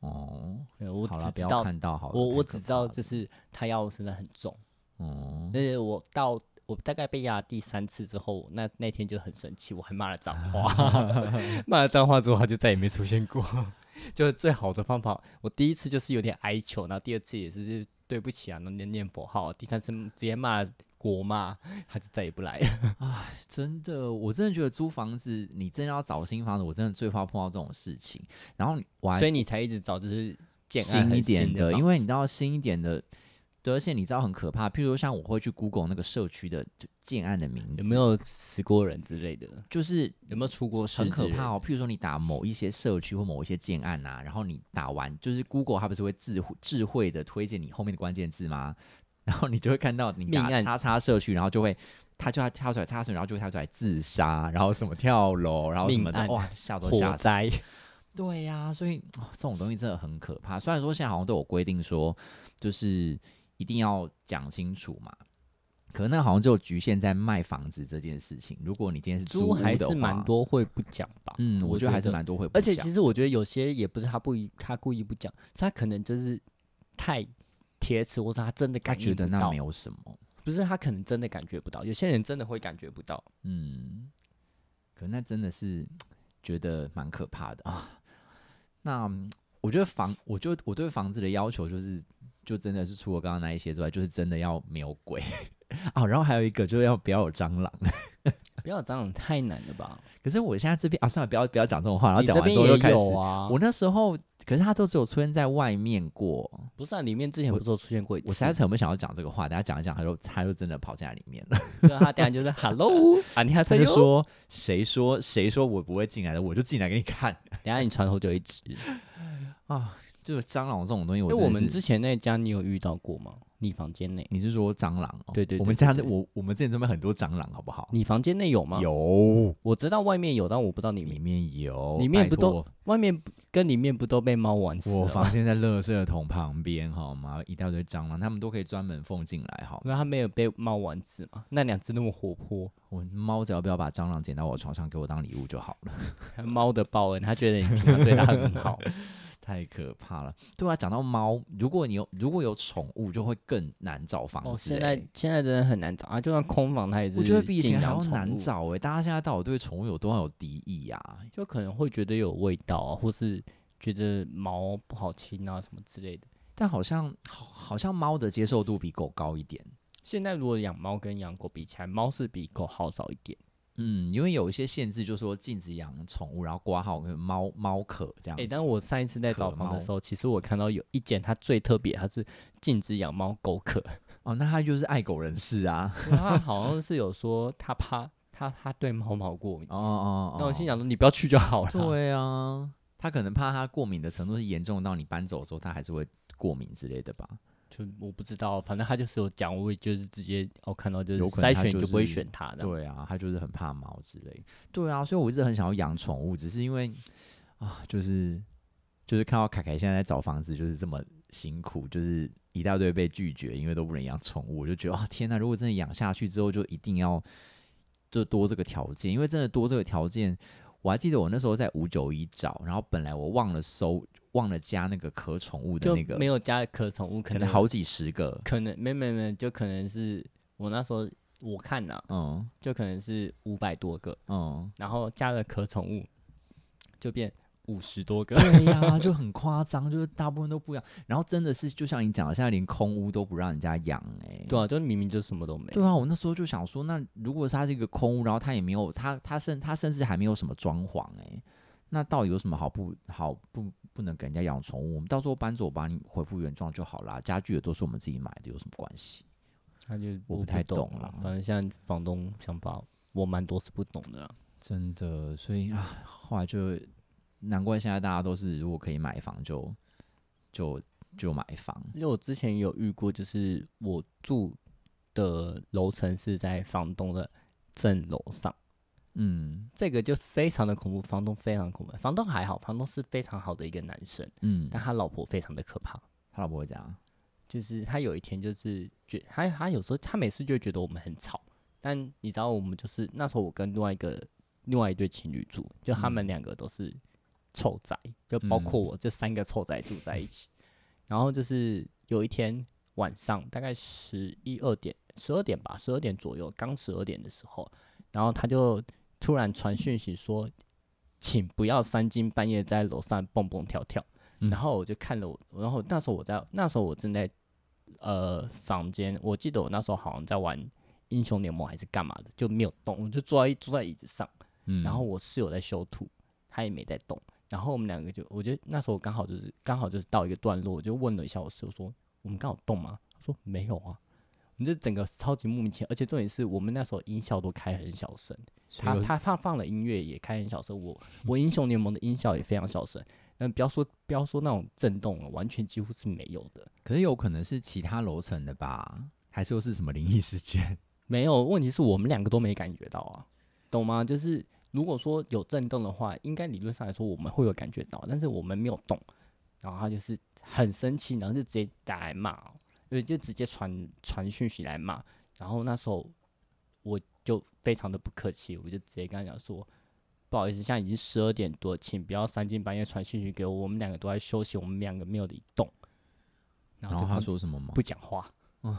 哦。我只知道看到好了。我我只知道就是他压我身上很重，哦，而且我到我大概被压第三次之后，那那天就很生气，我还骂了脏话，<laughs> 骂了脏话之后他就再也没出现过。<laughs> 就是最好的方法，我第一次就是有点哀求，然后第二次也是对不起啊，那念念佛号，第三次直接骂国骂，他就再也不来了。<laughs> 唉，真的，我真的觉得租房子，你真的要找新房子，我真的最怕碰到这种事情。然后我还所以你才一直找就是建案很新一点的，因为你知道新一点的，对，而且你知道很可怕。譬如说像我会去 Google 那个社区的就建案的名字，有没有死过人之类的？就是有没有出过事？很可怕哦。譬如说你打某一些社区或某一些建案啊，然后你打完，就是 Google 它不是会智慧智慧的推荐你后面的关键字吗？<laughs> 然后你就会看到你打叉叉社区，然后就会。它就要跳出来叉社区，然后就会跳出来自杀，然后什么跳楼，然后什么的，哇，吓都吓死。火灾，对呀、所以、哦这种东西真的很可怕。虽然说现在好像都有规定说，就是一定要讲清楚嘛，可能那好像就局限在卖房子这件事情。如果你今天是租还是蛮多会不讲吧？嗯，我觉得还是蛮多会不而且其实我觉得有些也不是他不意，他故意不讲，是他可能就是太铁齿，或者他真的感应不到觉得那没有什么，不是他可能真的感觉不到，有些人真的会感觉不到。嗯，可那真的是觉得蛮可怕的啊。那嗯我觉得房，我就我对房子的要求就是，就真的是除了刚刚那一些之外，就是真的要没有鬼啊。然后还有一个就是要不要有蟑螂。<laughs> 不要有蟑螂太难了吧？可是我现在这边啊，算了，不要不要讲这种话。然后讲完之后又开始，啊。我那时候可是它都只有出现在外面过。不是啊，里面之前不是有出现过一次？我实在是很不想要讲这个话，等下讲一讲，他就他就真的跑进来里面了。<laughs> 对啊他等下就是 Hello <laughs> 啊，你还说谁说谁说我不会进来的，我就进来给你看等下你床头就一只。啊！就是蟑螂这种东西我我们之前那家你有遇到过吗？你房间内，你是说蟑螂、哦？对对对我们家我我们之前这边很多蟑螂，好不好？你房间内有吗？，有，我知道外面有，但我不知道里里面。有，里面不都外面跟里面不都被猫玩死我了吗？房间在垃圾桶旁边，好吗？一大堆蟑螂，他们都可以专门放进来，好吗。那它没有被猫玩死吗？那两只那么活泼，我猫只要不要把蟑螂捡到我床上给我当礼物就好了，<laughs> 猫的报恩，它觉得你平常对它很好。太可怕了。对啊，讲到猫，如果你有如果有宠物，就会更难找房子、哦，现欸在现在真的很难找啊，就算空房，它也是我觉得比以尽前还要量宠物，难找哎、大家现在到底对宠物有多少有敌意呀、就可能会觉得有味道啊，或是觉得毛不好亲啊什么之类的。但好像好好像猫的接受度比狗高一点。现在如果养猫跟养狗比起来，猫是比狗好找一点。嗯，因为有一些限制，就是说禁止养宠物，然后挂号跟猫猫可这样诶，子。但我上一次在找房的时候，其实我看到有一间它最特别，它是禁止养猫狗可。<laughs> 哦，那他就是爱狗人士啊。它好像是有说它怕它它对猫毛过敏。哦哦哦，那我心想说，你不要去就好了。对啊，他可能怕他过敏的程度是严重到你搬走的时候，他还是会过敏之类的吧？就我不知道，反正他就是有讲，我也就是直接我看到就是筛选就不会选他的。对啊，他就是很怕猫之类。对啊，所以我一直很想要养宠物，只是因为啊，就是就是看到凯凯现在在找房子，就是这么辛苦，就是一大堆被拒绝，因为都不能养宠物，我就觉得啊，天呐！如果真的养下去之后，就一定要就多这个条件，因为真的多这个条件。我还记得我那时候在五九一找，然后本来我忘了搜，忘了加那个可宠物的那个，没有加可宠物，能可能好几十个，可能没没没，就可能是我那时候我看呐、嗯就可能是五百多个，嗯，然后加了可宠物，就变五十多个。对呀、<laughs> 就很夸张，就是大部分都不养。然后真的是就像你讲的，现在连空屋都不让人家养哎、对啊，就明明就什么都没。对啊，我那时候就想说，那如果是它是一个空屋，然后它也没有，它它甚它甚至还没有什么装潢哎、那到底有什么好不好不不能给人家养宠物？我们到时候搬走把你恢复原状就好啦，家具也都是我们自己买的，有什么关系？他就我不太懂了反正现在房东想法我蛮多是不懂的啦。真的，所以啊，后来就难怪现在大家都是如果可以买房就就就买房。因为我之前有遇过，就是我住的楼层是在房东的正楼上，嗯这个就非常的恐怖，房东非常恐怖。房东还好，房东是非常好的一个男生，嗯，但他老婆非常的可怕。他老婆会这样。就是他有一天就是觉他他有时候他每次就觉得我们很吵，但你知道我们就是那时候我跟另外一个另外一对情侣住，就他们嗯两个都是臭仔，就包括嗯我这三个臭仔住在一起。<laughs> 然后就是有一天晚上大概十一二点十二点吧，十二点左右，刚十二点的时候，然后他就突然传讯息说，请不要三更半夜在楼上蹦蹦跳跳。嗯然后我就看了我，然后那时候我在那时候我正在呃房间，我记得我那时候好像在玩英雄联盟还是干嘛的，就没有动，我就坐在坐在椅子上，嗯，然后我室友在修图，他也没在动，然后我们两个就，我觉得那时候刚好就是刚好就是到一个段落，我就问了一下我室友说，我们刚好动吗？他说没有啊。你这整个超级莫名其妙，而且重点是我们那时候音效都开很小声，他他放放了音乐也开很小声，我我英雄联盟的音效也非常小声，但不要说不要说那种震动了，完全几乎是没有的。可是有可能是其他楼层的吧？还是又是什么灵异事件？<laughs> 没有，问题是我们两个都没感觉到啊，懂吗？就是如果说有震动的话，应该理论上来说我们会有感觉到，但是我们没有动，然后他就是很生气，然后就直接打来骂哦，因为就直接传传讯息来骂，然后那时候我就非常的不客气，我就直接跟他讲说。不好意思，现在已经十二点多，请不要三更半夜传讯息给我，我们两个都在休息，我们两个没有移动。然然后他说什么吗？不讲话，<laughs> 嗯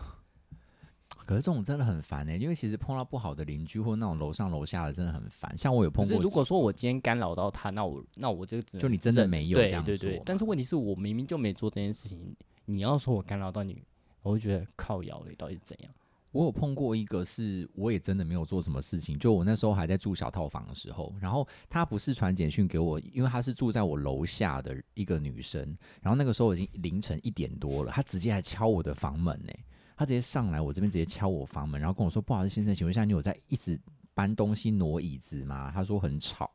可是这种真的很烦哎、因为其实碰到不好的邻居或那种楼上楼下的真的很烦。像我有碰过，如果说我今天干扰到他，那我那我就只能就你真的没有这样对对。但是问题是我明明就没做这件事情，你要说我干扰到你，我会觉得靠摇了，到底是怎样？我有碰过一个是，我也真的没有做什么事情。就我那时候还在住小套房的时候，然后他不是传简讯给我，因为他是住在我楼下的一个女生，然后那个时候已经凌晨一点多了，他直接来敲我的房门呢、他直接上来我这边直接敲我房门，然后跟我说：“不好意思，先生，请问一下，你有在一直搬东西挪椅子吗？”他说很吵，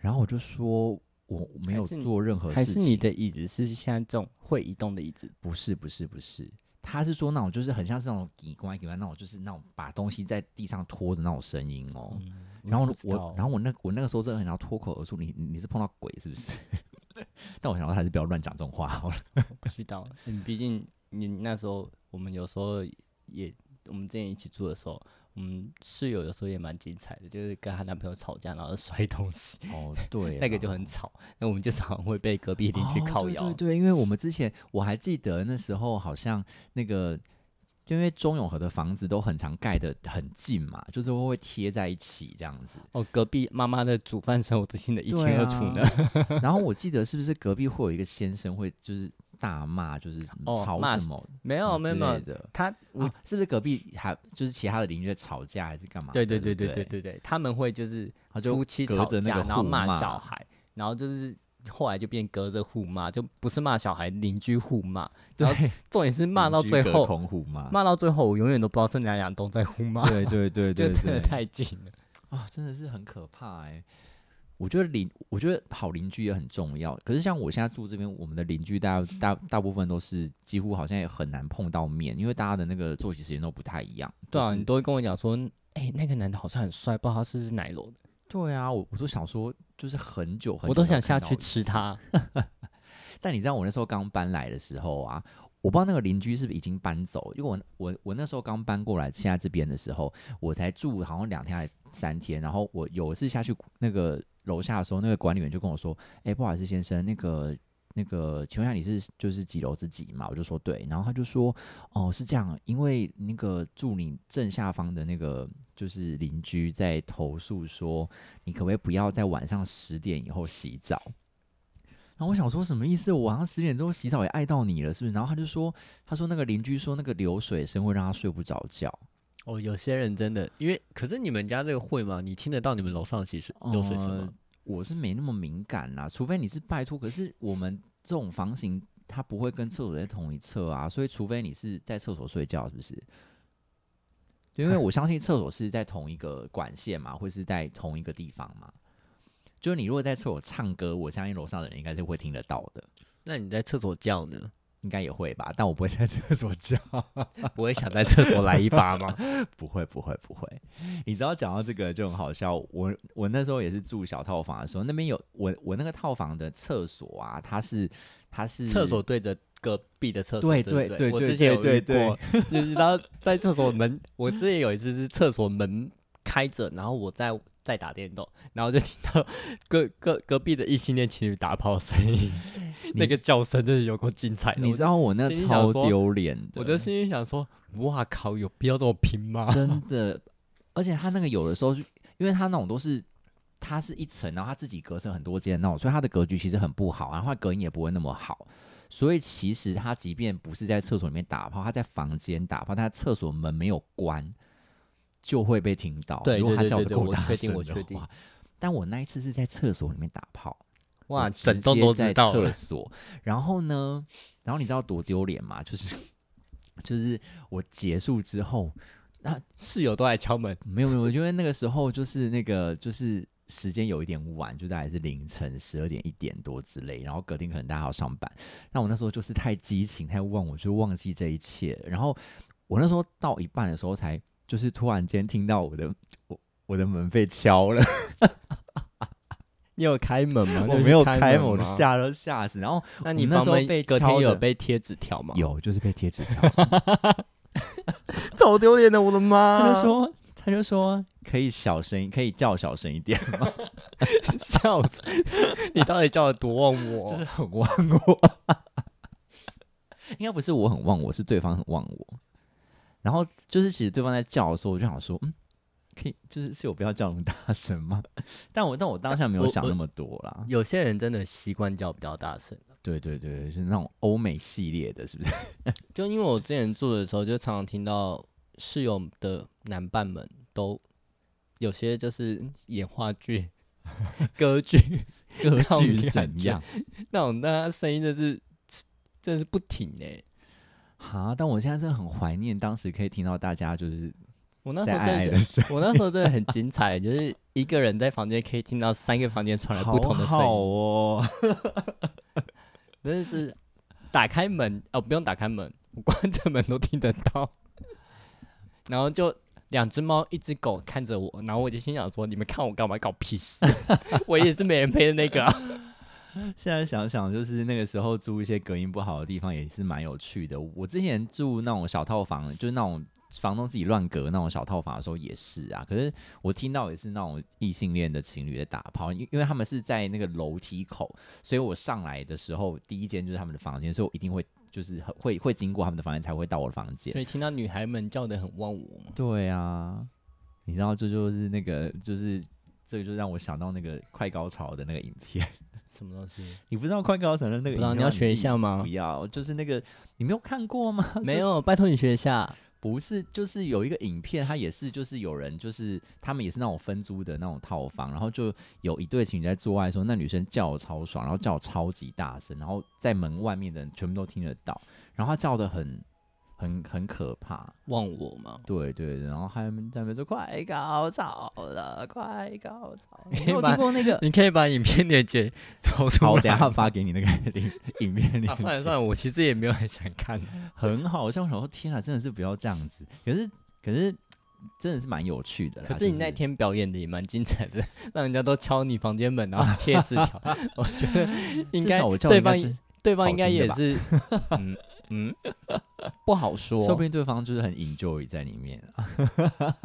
然后我就说我没有做任何事情，还是你的椅子是现在这种会移动的椅子？不是不是不是，他是说那种就是很像是那种给乖给乖那种，就是那种把东西在地上拖的那种声音哦。嗯然后我然后我那我那个时候真的很想要脱口而出，你你你是碰到鬼是不是？<laughs> 但我想说还是不要乱讲这种话好了。<laughs> 不知道，嗯，毕竟你那时候我们有时候也，我们之前一起住的时候，我们室友有时候也蛮精彩的，就是跟她男朋友吵架，然后摔东西，哦，对 <laughs> 那个就很吵，那我们就常常会被隔壁邻居哦靠摇。对对对，因为我们之前我还记得那时候好像那个。就因为中永和的房子都很常盖的很近嘛，就是会贴在一起这样子。哦，隔壁妈妈的煮饭声我都听得一清二楚呢。啊 <laughs> 然后我记得是不是隔壁会有一个先生会就是大骂，就是什么哦骂吵什么没有没有没有，的。他我、啊，是不是隔壁还就是其他的邻居在吵架还是干嘛的？对对对对不对对对他们会就是夫妻吵架，那个然后骂小孩，然后就是后来就变隔着互骂，就不是骂小孩，邻居互骂。然后，重点是骂到最后，骂。骂到最后，我永远都不知道是哪两栋在互骂，对对对对 <laughs> 就真的，太近了。啊，真的是很可怕哎、我觉得邻，我觉得好邻居也很重要。可是像我现在住这边，我们的邻居大大大部分都是几乎好像也很难碰到面，因为大家的那个作息时间都不太一样。对啊，就是你都会跟我讲说，哎、那个男的好像很帅，不知道他是不是哪一楼的，对啊，我我都想说，就是很久很久我都想下去。吃他。<laughs> 但你知道我那时候刚搬来的时候啊，我不知道那个邻居是不是已经搬走，因为我我我那时候刚搬过来现在这边的时候，我才住好像两天还是三天，然后我有一次下去那个楼下的时候，那个管理员就跟我说：“哎、不好意思先生，那个。”那个，请问下你是就是几楼是几嘛？我就说对，然后他就说哦是这样，因为那个住你正下方的那个就是邻居在投诉说，你可不可以不要在晚上十点以后洗澡？然后我想说什么意思？我晚上十点钟洗澡也碍到你了，是不是？然后他就说，他说那个邻居说那个流水声会让他睡不着觉。哦，有些人真的，因为可是你们家这个会吗？你听得到你们楼上其实流水声吗呃？我是没那么敏感啦，除非你是拜托。可是我们这种房型，它不会跟厕所在同一侧啊，所以除非你是在厕所睡觉，是不是？因为 <laughs> 我相信厕所是在同一个管线嘛，或是在同一个地方嘛。就是你如果在厕所唱歌，我相信楼上的人应该是会听得到的，那你在厕所叫呢？应该也会吧。但我不会在厕所叫。<laughs> 不会想在厕所来一发吗？<laughs> 不会，不会，不会。你知道讲到这个就很好笑。我我那时候也是住小套房的时候，那边有我我那个套房的厕所啊，它是它是厕所对着隔壁的厕所，对对不对对对我之前有对对遇过，你知道在厕所门，我之前有一次是厕所门开着，然后我在在打电动，然后就听到隔 <laughs> 隔隔壁的异性恋情侣打炮声音，那个叫声真是有够精彩的。你知道我那超说丢脸的，我，我就心里想说，哇靠，有必要这么拼吗？真的，而且他那个有的时候是，因为他那种都是。它是一层，然后它自己隔成很多间那种，所以它的格局其实很不好，然后它隔音也不会那么好。所以其实他即便不是在厕所里面打炮，他在房间打炮，他厕所门没有关，就会被听到。对如果他叫的够大我确定声的我确定话。但我那一次是在厕所里面打炮，哇，整栋都在知道。厕所。然后呢，然后你知道多丢脸吗？就是就是我结束之后，那 <laughs> 室友都来敲门，<laughs> 没有没有，因为那个时候就是那个就是时间有一点晚，就大概是凌晨十二点一点多之类，然后隔天可能大家要上班。那我那时候就是太激情太忘我，就忘记这一切。然后我那时候到一半的时候才就是突然间听到我的我我的门被敲了，<laughs> 你有开门吗？我没有开门，门，我就。吓都吓死。然后那你那时候被隔天敲有被贴纸条吗？，有就是被贴纸条，<laughs> 超丢脸的，我的妈！他就说他就说可以小声，可以叫小声一点吗？<laughs> 笑死，你到底叫的多忘我？就是很忘我。应该不是我很忘我，是对方很忘我。然后就是其实对方在叫的时候，我就想说，嗯，可以，就是是有必要叫那么大声吗？<laughs> 但我但我当下没有想那么多啦。有些人真的习惯叫比较大声，对对对，就是那种欧美系列的，是不是？<laughs> 就因为我之前住的时候，就常常听到室友的男伴们都有些就是演话剧、<laughs> 歌剧歌剧怎样？那种，那他声音真是真的是不停哎、哈，但我现在真的很怀念当时可以听到大家就是我那时在候真的 <laughs> 我那时候真的很精彩，就是一个人在房间可以听到三个房间传来不同的声好好音，哦。<laughs> 真的是打开门哦，不用打开门，我关着门都听得到。然后就两只猫，一只狗看着我，然后我就心想说：你们看我干嘛？搞屁事！<laughs> 我也是没人陪的那个啊。<laughs> 现在想想，就是那个时候租一些隔音不好的地方，也是蛮有趣的。我之前住那种小套房，就是那种房东自己乱隔那种小套房的时候也是啊。可是我听到也是那种异性恋的情侣在打炮，因因为他们是在那个楼梯口，所以我上来的时候第一间就是他们的房间，所以我一定会就是会会经过他们的房间才会到我的房间所。以听到女孩们叫的很忘我嘛。对啊，你知道这就是那个就是这个就让我想到那个快高潮的那个影片。什么东西？你不知道快高层的那个你要学一下吗不要，就是那个你没有看过吗？<laughs> 没有，拜托你学一下。不是，就是有一个影片，它也是就是有人就是他们也是那种分租的那种套房，然后就有一对情侣在做爱的时候，那女生叫得超爽，然后叫得超级大声，然后在门外面的人全部都听得到，然后她叫的很很很可怕。忘我吗？对对对，然后还有人在那边说快高潮了，<laughs> 快高潮！你有听过那个？你可以把影片链接投出好，来。我等一下发给你那个影 <laughs> 影片算了算了，我其实也没有很想看。很好笑。我想说，天啊，真的是不要这样子。可是，可是真的是蛮有趣的。可是你那天表演的也蛮精彩的，<laughs> 让人家都敲你房间门，然后贴纸条。我觉得应该对方是，对方应该也是，嗯嗯，<laughs> 不好说。说不定对方就是很 enjoy 在里面啊。<laughs>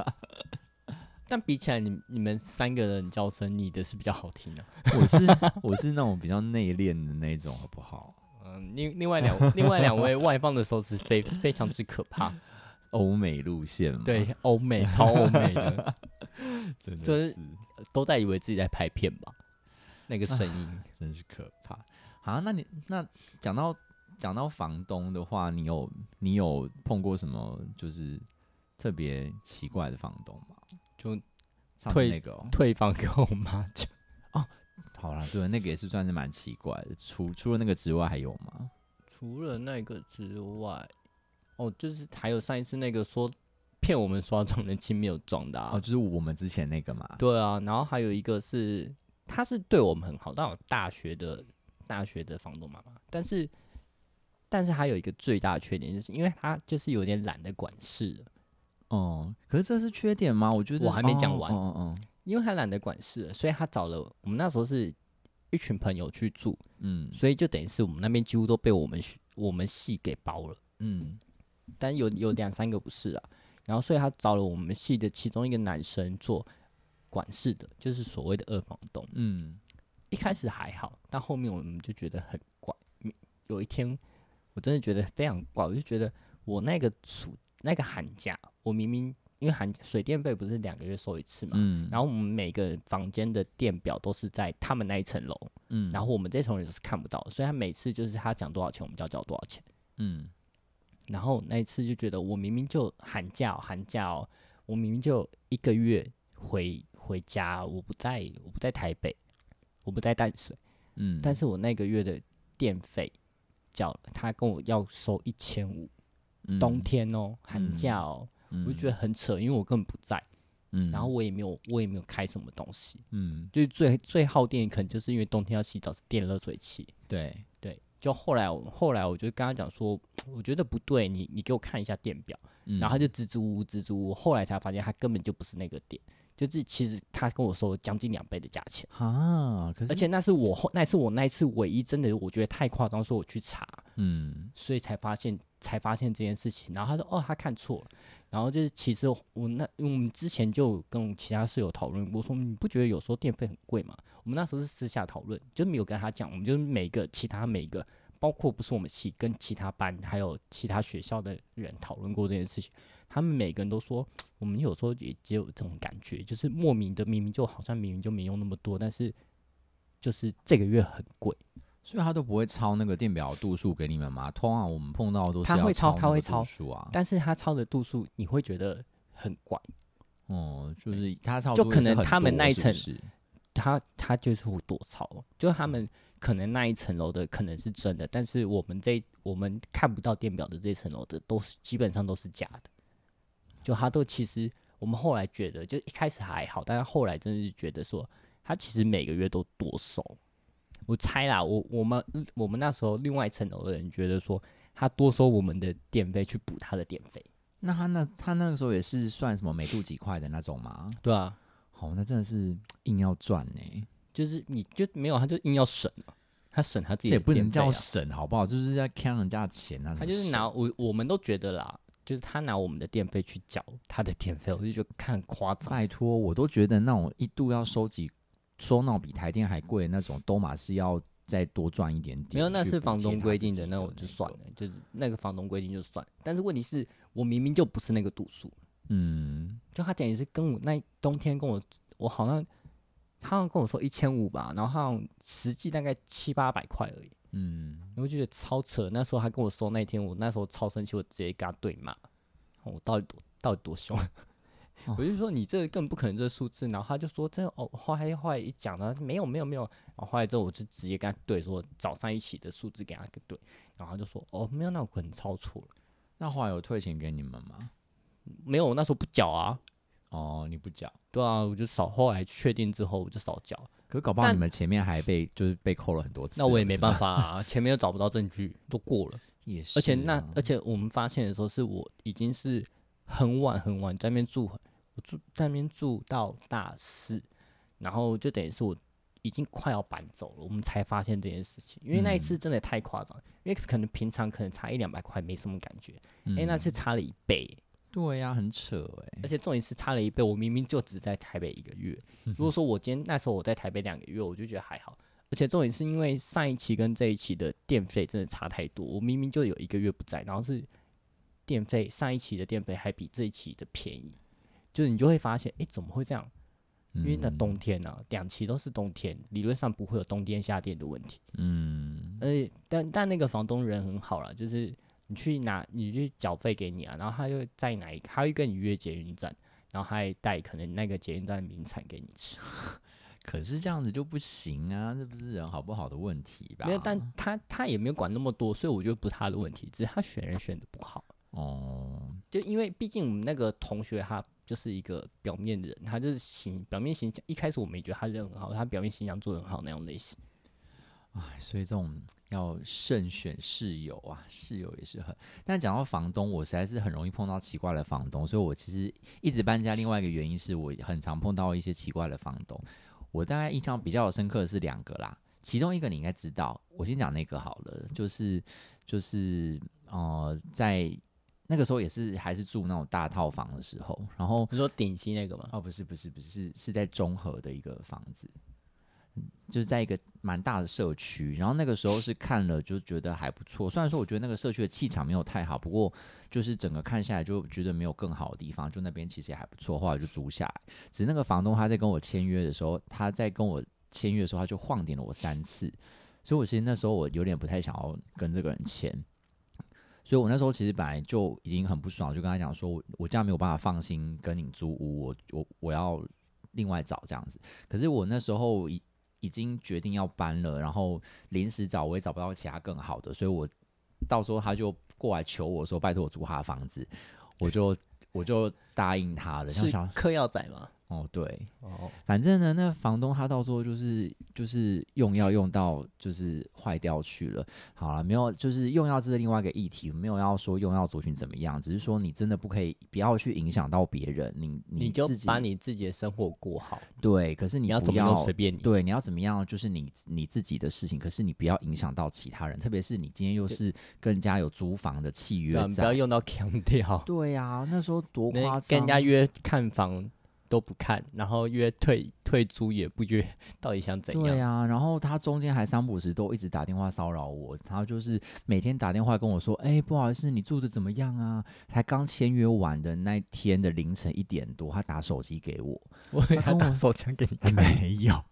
但比起来，你你们三个人叫声，你的是比较好听的、我是 <laughs> 我是那种比较内敛的那种，好不好？嗯，另另外两另外两位外放的时候是非非常之可怕，欧美路线嘛，对，欧美超欧美的，真的就是是都在以为自己在拍片吧，那个声音。真是可怕。好，那你那讲到讲到房东的话，你有你有碰过什么就是特别奇怪的房东吗？就退那个、哦，退房跟我妈讲哦，好啦，对，那个也是算是蛮奇怪的。除除了那个之外，还有吗？除了那个之外，哦，就是还有上一次那个说骗我们刷撞人气没有撞的、啊，哦，就是我们之前那个嘛。对啊，然后还有一个是，他是对我们很好，但有大学的大学的房东妈妈，但是但是他有一个最大的缺点，就是因为他就是有点懒得管事了，哦，可是这是缺点吗？我觉得我还没讲哦完因为他懒得管事，所以他找了我们那时候是一群朋友去住，嗯所以就等于是我们那边几乎都被我们我们系给包了。嗯但有有两三个不是啊，然后所以他找了我们系的其中一个男生做管事的，就是所谓的二房东。嗯一开始还好，但后面我们就觉得很怪。嗯有一天我真的觉得非常怪，我就觉得我那个暑那个寒假，我明明因为寒水电费不是两个月收一次嘛，嗯，然后我们每个房间的电表都是在他们那一层楼，嗯，然后我们这层楼是看不到，所以他每次就是他讲多少钱，我们就要交多少钱。嗯然后那一次就觉得我明明就寒假、哦、寒假哦，我明明就一个月回回家，我不在我不在台北，我不在淡水，嗯，但是我那个月的电费缴了，他跟我要收一千五，嗯。冬天哦，寒假哦，嗯。我就觉得很扯，因为我根本不在，嗯，然后我也没有我也没有开什么东西，嗯。就是最最耗电可能就是因为冬天要洗澡是电热水器，对，对，就后来我后来我就跟他讲说，<tsk> 我觉得不对，你你给我看一下电表。嗯。然后他就支支吾吾、支支吾吾，后来才发现他根本就不是那个店，就是其实他跟我说将近两倍的价钱，啊，可是而且那是我后那是我那一次唯一真的我觉得太夸张，说我去查，嗯所以才发现才发现这件事情。然后他说哦，他看错了。然后就是其实我那我们之前就有跟其他室友讨论过，说你不觉得有时候电费很贵吗？我们那时候是私下讨论，就没有跟他讲，我们就是每个其他每个包括不是我们系，跟其他班还有其他学校的人讨论过这件事情，他们每个人都说，我们有时候也也有这种感觉，就是莫名的明明就好像明明就没用那么多，但是就是这个月很贵，所以他都不会抄那个电表度数给你们吗？通常我们碰到的都是要他会抄他会抄数啊。但是他抄的度数你会觉得很怪，哦，就是他抄就可能他们那一层是？他他就是会多抄，就是他们可能那一层楼的可能是真的，但是我们这我们看不到电表的这一层楼的都是基本上都是假的，就他都其实我们后来觉得，就一开始还好，但是后来真的是觉得说他其实每个月都多收。我猜啦，我我们我们那时候另外一层楼的人觉得说他多收我们的电费去补他的电费，那他那他那个时候也是算什么每度几块的那种吗？对啊，哦，那真的是硬要赚呢、就是你就没有他就硬要省啊，他省他自这也不能叫省好不好？就是在坑人家的钱啊。他就是拿我我们都觉得啦，就是他拿我们的电费去缴他的电费，我就觉得看夸张。拜托，我都觉得那种一度要收集收那种比台电还贵的那种，都马是要再多赚一点点。没有，那是房东规定的，那那我就算了，就是那个房东规定就算。但是问题是我明明就不是那个度数，嗯，就他等于是跟我那冬天跟我，我好像他好像跟我说一千五吧，然后他好像实际大概七八百块而已，嗯，我就觉得超扯。那时候他跟我说那天，我那时候超生气，我直接跟他对骂，我到底多到底多凶。哦我就说你这个根本不可能这个数字，然后他就说这哦，后来后来一讲呢，没有没有没有，然后后来之后我就直接跟他对说早上一起的数字给他对，然后他就说哦没有，那我可能抄错了，那后来有退钱给你们吗？没有，我那时候不缴啊，哦，你不缴，对啊，我就少，后来确定之后我就少缴，可是搞不好但你们前面还被就是被扣了很多次，那我也没办法啊，<laughs> 前面又找不到证据，都过了，也是啊，而且那而且我们发现的时候是我已经是很晚很晚在那边住，我住在那边住到大四，然后就等于是我已经快要搬走了，我们才发现这件事情。因为那一嗯。次真的太夸张，因为可能平常可能差一两百块没什么感觉，嗯哎、那次差了一倍，对呀、很扯哎、而且重点是差了一倍，我明明就只在台北一个月。如果说我今天那时候我在台北两个月，我就觉得还好。而且重点是因为上一期跟这一期的电费真的差太多，我明明就有一个月不在，然后是电费上一期的电费还比这一期的便宜，就是你就会发现，哎，怎么会这样？因为那嗯冬天啊，两期都是冬天，理论上不会有冬天夏电的问题。嗯，而且但但那个房东人很好了，就是你去拿你去缴费给你啊，然后他又再拿一个，他会跟你约捷运站，然后他还带可能那个捷运站的名产给你吃。<laughs> 可是这样子就不行啊，这不是人好不好的问题吧？没有，但他他也没有管那么多，所以我觉得不是他的问题，只是他选人选的不好。哦，就因为毕竟我们那个同学他就是一个表面的人，他就是形表面形象，一开始我们也觉得他人很好，他表面形象做的很好那种类型。哎，所以这种要慎选室友啊，室友也是很。但讲到房东，我实在是很容易碰到奇怪的房东，所以我其实一直搬家。另外一个原因是我很常碰到一些奇怪的房东。我大概印象比较深刻的是两个啦，其中一个你应该知道，我先讲那个好了，就是就是呃，在那个时候也是还是住那种大套房的时候，然后你说顶溪那个吗？哦，不是不是不是，是是在中和的一个房子，嗯就是在一个蛮大的社区。然后那个时候是看了就觉得还不错，虽然说我觉得那个社区的气场没有太好，不过就是整个看下来就觉得没有更好的地方，就那边其实也还不错，后来就租下来。只是那个房东他在跟我签约的时候，他在跟我签约的时候，他就晃点了我三次，所以我其实那时候我有点不太想要跟这个人签。所以我那时候其实本来就已经很不爽，就跟他讲说，我我这样没有办法放心跟你租屋，我我我要另外找这样子。可是我那时候已已经决定要搬了，然后临时找我也找不到其他更好的，所以我到时候他就过来求我说，拜托我租他的房子，我就我就答应他了。是想嗑药仔吗？哦，对，哦，反正呢，那房东他到时候就是就是用药用到就是坏掉去了。好了，没有，就是用药这是另外一个议题，没有要说用药族群怎么样，只是说你真的不可以不要去影响到别人，你你就自己把你自己的生活过好，对，可是你要怎么都随便你。对，你要怎么样就是你你自己的事情，可是你不要影响到其他人，特别是你今天又是跟人家有租房的契约不要。用到强调，对呀、那时候多那夸张，跟人家约看房都不看，然后约退退租也不约，<laughs> 到底想怎样？对啊，然后他中间还三不五时都一直打电话骚扰我，他就是每天打电话跟我说：“哎、不好意思，你住的怎么样啊？”才刚签约完的那天的凌晨一点多，他打手机给我，<laughs> 我他打手枪给你看，<laughs> 没有。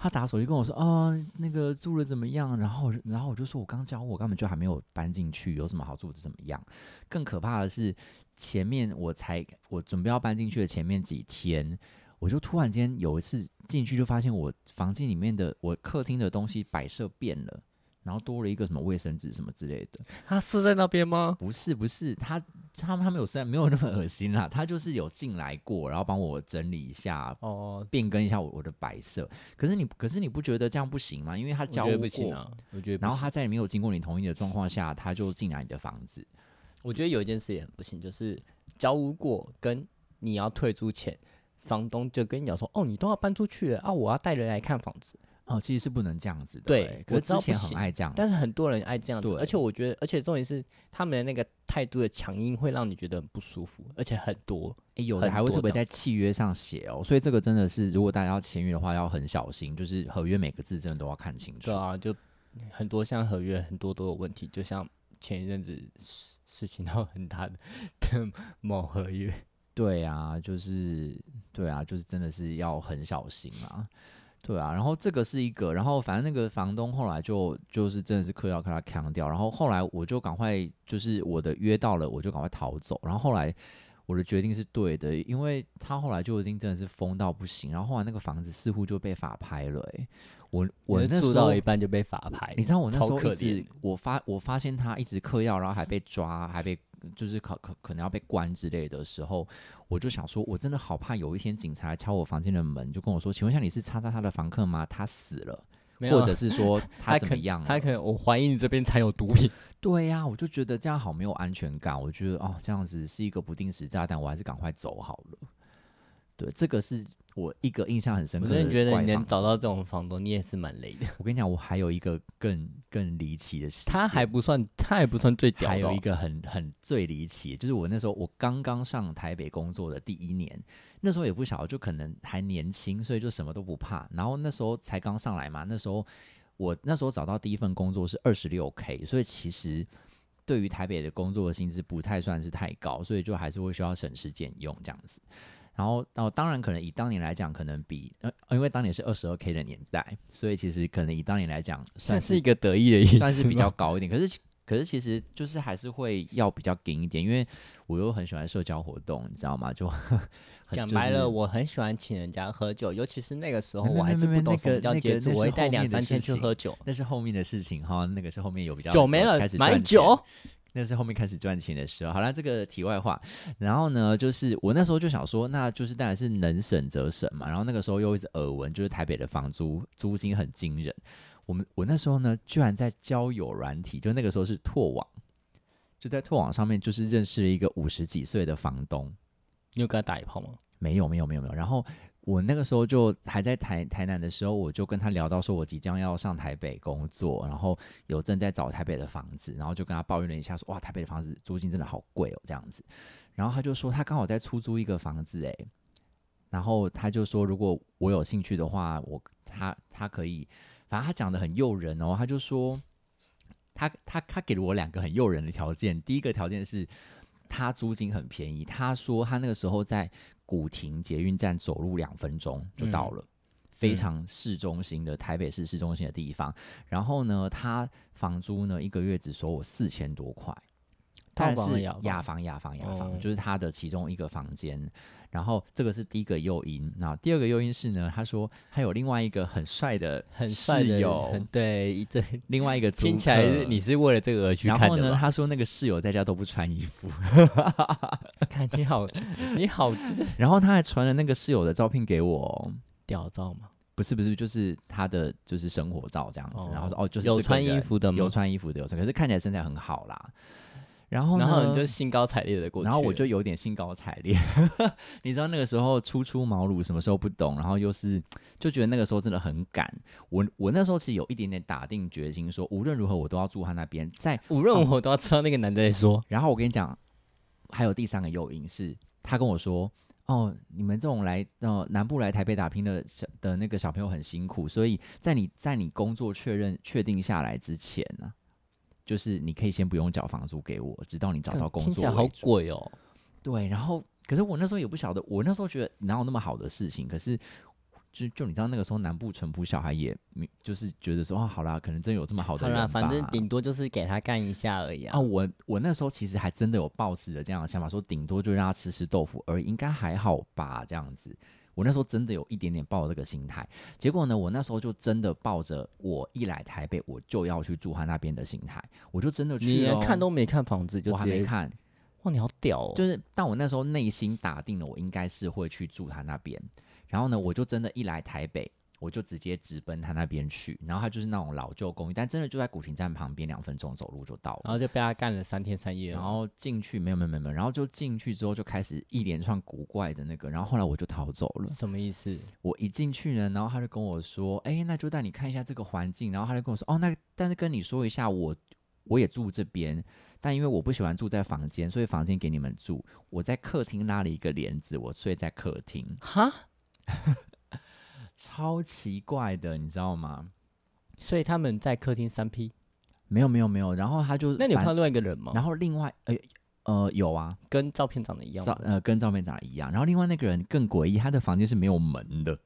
他打手机跟我说：“啊，那个住的怎么样？”然后，然后我就说：“我刚交，我根本就还没有搬进去，有什么好住的怎么样？”更可怕的是，前面我才我准备要搬进去的前面几天，我就突然间有一次进去，就发现我房间里面的我客厅的东西摆设变了，然后多了一个什么卫生纸什么之类的。他是在那边吗？不是不是，他他们他们有虽然没有那么恶心啦，他就是有进来过，然后帮我整理一下，哦，变更一下我我的摆设。可是你可是你不觉得这样不行吗？因为他我觉得交屋过，我觉得然后他在没有经过你同意的状况下，他就进来你的房子。我觉得有一件事也很不行，就是交屋过跟你要退租前，房东就跟你讲说，哦，你都要搬出去了啊，我要带人来看房子。哦，其实是不能这样子的、对我是之前很爱这样，但是很多人爱这样子，对而且我觉得，而且重点是他们的那个态度的强硬会让你觉得很不舒服，而且很多。诶有的很还会特别在契约上写哦，所以这个真的是，如果大家要签约的话，要很小心，就是合约每个字真的都要看清楚。对啊，就很多像合约很多都有问题，就像前一阵子事情闹很大的 <laughs> 的某合约。对啊，就是对啊，就是真的是要很小心啊。对啊，然后这个是一个，然后反正那个房东后来就就是真的是嗑药跟他扛掉，然后后来我就赶快就是我的约到了，我就赶快逃走，然后后来我的决定是对的，因为他后来就已经真的是疯到不行，然后后来那个房子似乎就被法拍了、欸，我我就那时候住到一半就被法牌，你知道我那时候一直，我发我发现他一直嗑药，然后还被抓，还被就是可可可能要被关之类的时候，我就想说，我真的好怕有一天警察敲我房间的门，就跟我说，请问一下你是叉叉他的房客吗？他死了，<laughs> 或者是说 <laughs> 他可怎么样了？他可能我怀疑你这边藏有毒品。<laughs> 对呀、我就觉得这样好没有安全感，我觉得哦这样子是一个不定时炸弹，我还是赶快走好了。对，这个是我一个印象很深刻的我真的觉得你能找到这种房东，你也是蛮累的。我跟你讲，我还有一个更更离奇的事件，他还不算，他还不算最屌的哦、还有一个很很最离奇，就是我那时候我刚刚上台北工作的第一年，那时候也不小，就可能还年轻，所以就什么都不怕。然后那时候才刚上来嘛，那时候我那时候找到第一份工作是二十六 K，所以其实对于台北的工作的薪资不太算是太高，所以就还是会需要省吃俭用这样子。然后，哦，当然可能以当年来讲，可能比呃，因为当年是二十二 K 的年代，所以其实可能以当年来讲，算算是一个得意的意思，算是比较 <laughs> 高一点。可是可是其实就是还是会要比较紧一点，因为我又很喜欢社交活动，你知道吗？就 <laughs> 很讲白了，就是我很喜欢请人家喝酒，尤其是那个时候，我还是不懂什么叫节制，我会带两三千去喝酒。那是后面的事情哈，那个是后面有比较酒没了开始，买酒。那是后面开始赚钱的时候。好了，这个题外话。然后呢，就是我那时候就想说，那就是当然是能省则省嘛。然后那个时候又一直耳闻，就是台北的房租租金很惊人。我们我那时候呢，居然在交友软体，就那个时候是拓网，就在拓网上面，就是认识了一个五十几岁的房东。你有跟他打一炮吗？没有没有没有没有。然后我那个时候就还在台台南的时候，我就跟他聊到说，我即将要上台北工作，然后有正在找台北的房子，然后就跟他抱怨了一下说，哇，台北的房子租金真的好贵哦，这样子。然后他就说他刚好在出租一个房子，诶，然后他就说如果我有兴趣的话，我他他可以，反正他讲的很诱人哦，他就说他他他给了我两个很诱人的条件，第一个条件是。他租金很便宜，他说他那个时候在古亭捷运站走路两分钟就到了，非常市中心的台北市市中心的地方。然后呢，他房租呢一个月只收我四千多块，套但是房雅房雅房雅房就是他的其中一个房间。然后这个是第一个诱因，那第二个诱因是呢，他说他有另外一个很帅的很帅的，室友，很对，这另外一个 <laughs> 听起来是你是为了这个而去然后呢，看的？他说那个室友在家都不穿衣服，<laughs> 看你好，你好，就是 <laughs> 然后他还传了那个室友的照片给我哦、屌照吗。不是不是，就是他的就是生活照这样子，哦然后说哦，就是有穿这个人衣服的吗有穿衣服的有穿，可是看起来身材很好啦。然后呢，然后你就兴高采烈的过去，然后我就有点兴高采烈，<laughs> 你知道那个时候初出茅庐，什么时候不懂，然后又是就觉得那个时候真的很赶。我我那时候其实有一点点打定决心说，无论如何我都要住他那边。在无论我都要知道那个男的在说，<laughs> 然后我跟你讲，还有第三个诱因是，他跟我说，哦，你们这种来呃南部来台北打拼的小的那个小朋友很辛苦，所以在你在你工作确认确定下来之前呢、就是你可以先不用缴房租给我，直到你找到工听起来好作为主。贵哦。对，然后可是我那时候也不晓得，我那时候觉得哪有那么好的事情，可是。就就你知道那个时候南部淳朴小孩也没就是觉得说哦好啦，可能真有这么好的好啦，人。反正顶多就是给他干一下而已啊。啊，我我那时候其实还真的有抱持着这样的想法，说顶多就让他吃吃豆腐而已，应该还好吧，这样子。我那时候真的有一点点抱着这个心态，结果呢，我那时候就真的抱着我一来台北我就要去住他那边的心态，我就真的你去了看都没看房子就我还没看，哇，你好屌哦！就是但我那时候内心打定了，我应该是会去住他那边。然后呢，我就真的一来台北，我就直接直奔他那边去。然后他就是那种老旧公寓，但真的就在古亭站旁边，两分钟走路就到了。然后就被他干了三天三夜。然后进去没有没有没有然后就进去之后就开始一连串古怪的那个，然后后来我就逃走了。什么意思？我一进去呢，然后他就跟我说：“哎，那就带你看一下这个环境。”然后他就跟我说：“哦，那但是跟你说一下，我我也住这边，但因为我不喜欢住在房间，所以房间给你们住。我在客厅拉了一个帘子，我睡在客厅，哈？超奇怪的，你知道吗？所以他们在客厅三 P，没有没有没有，然后他就那你有看到另外一个人吗？然后另外呃呃有啊，跟照片长得一样？照呃跟照片长得一样。然后另外那个人更诡异，他的房间是没有门的，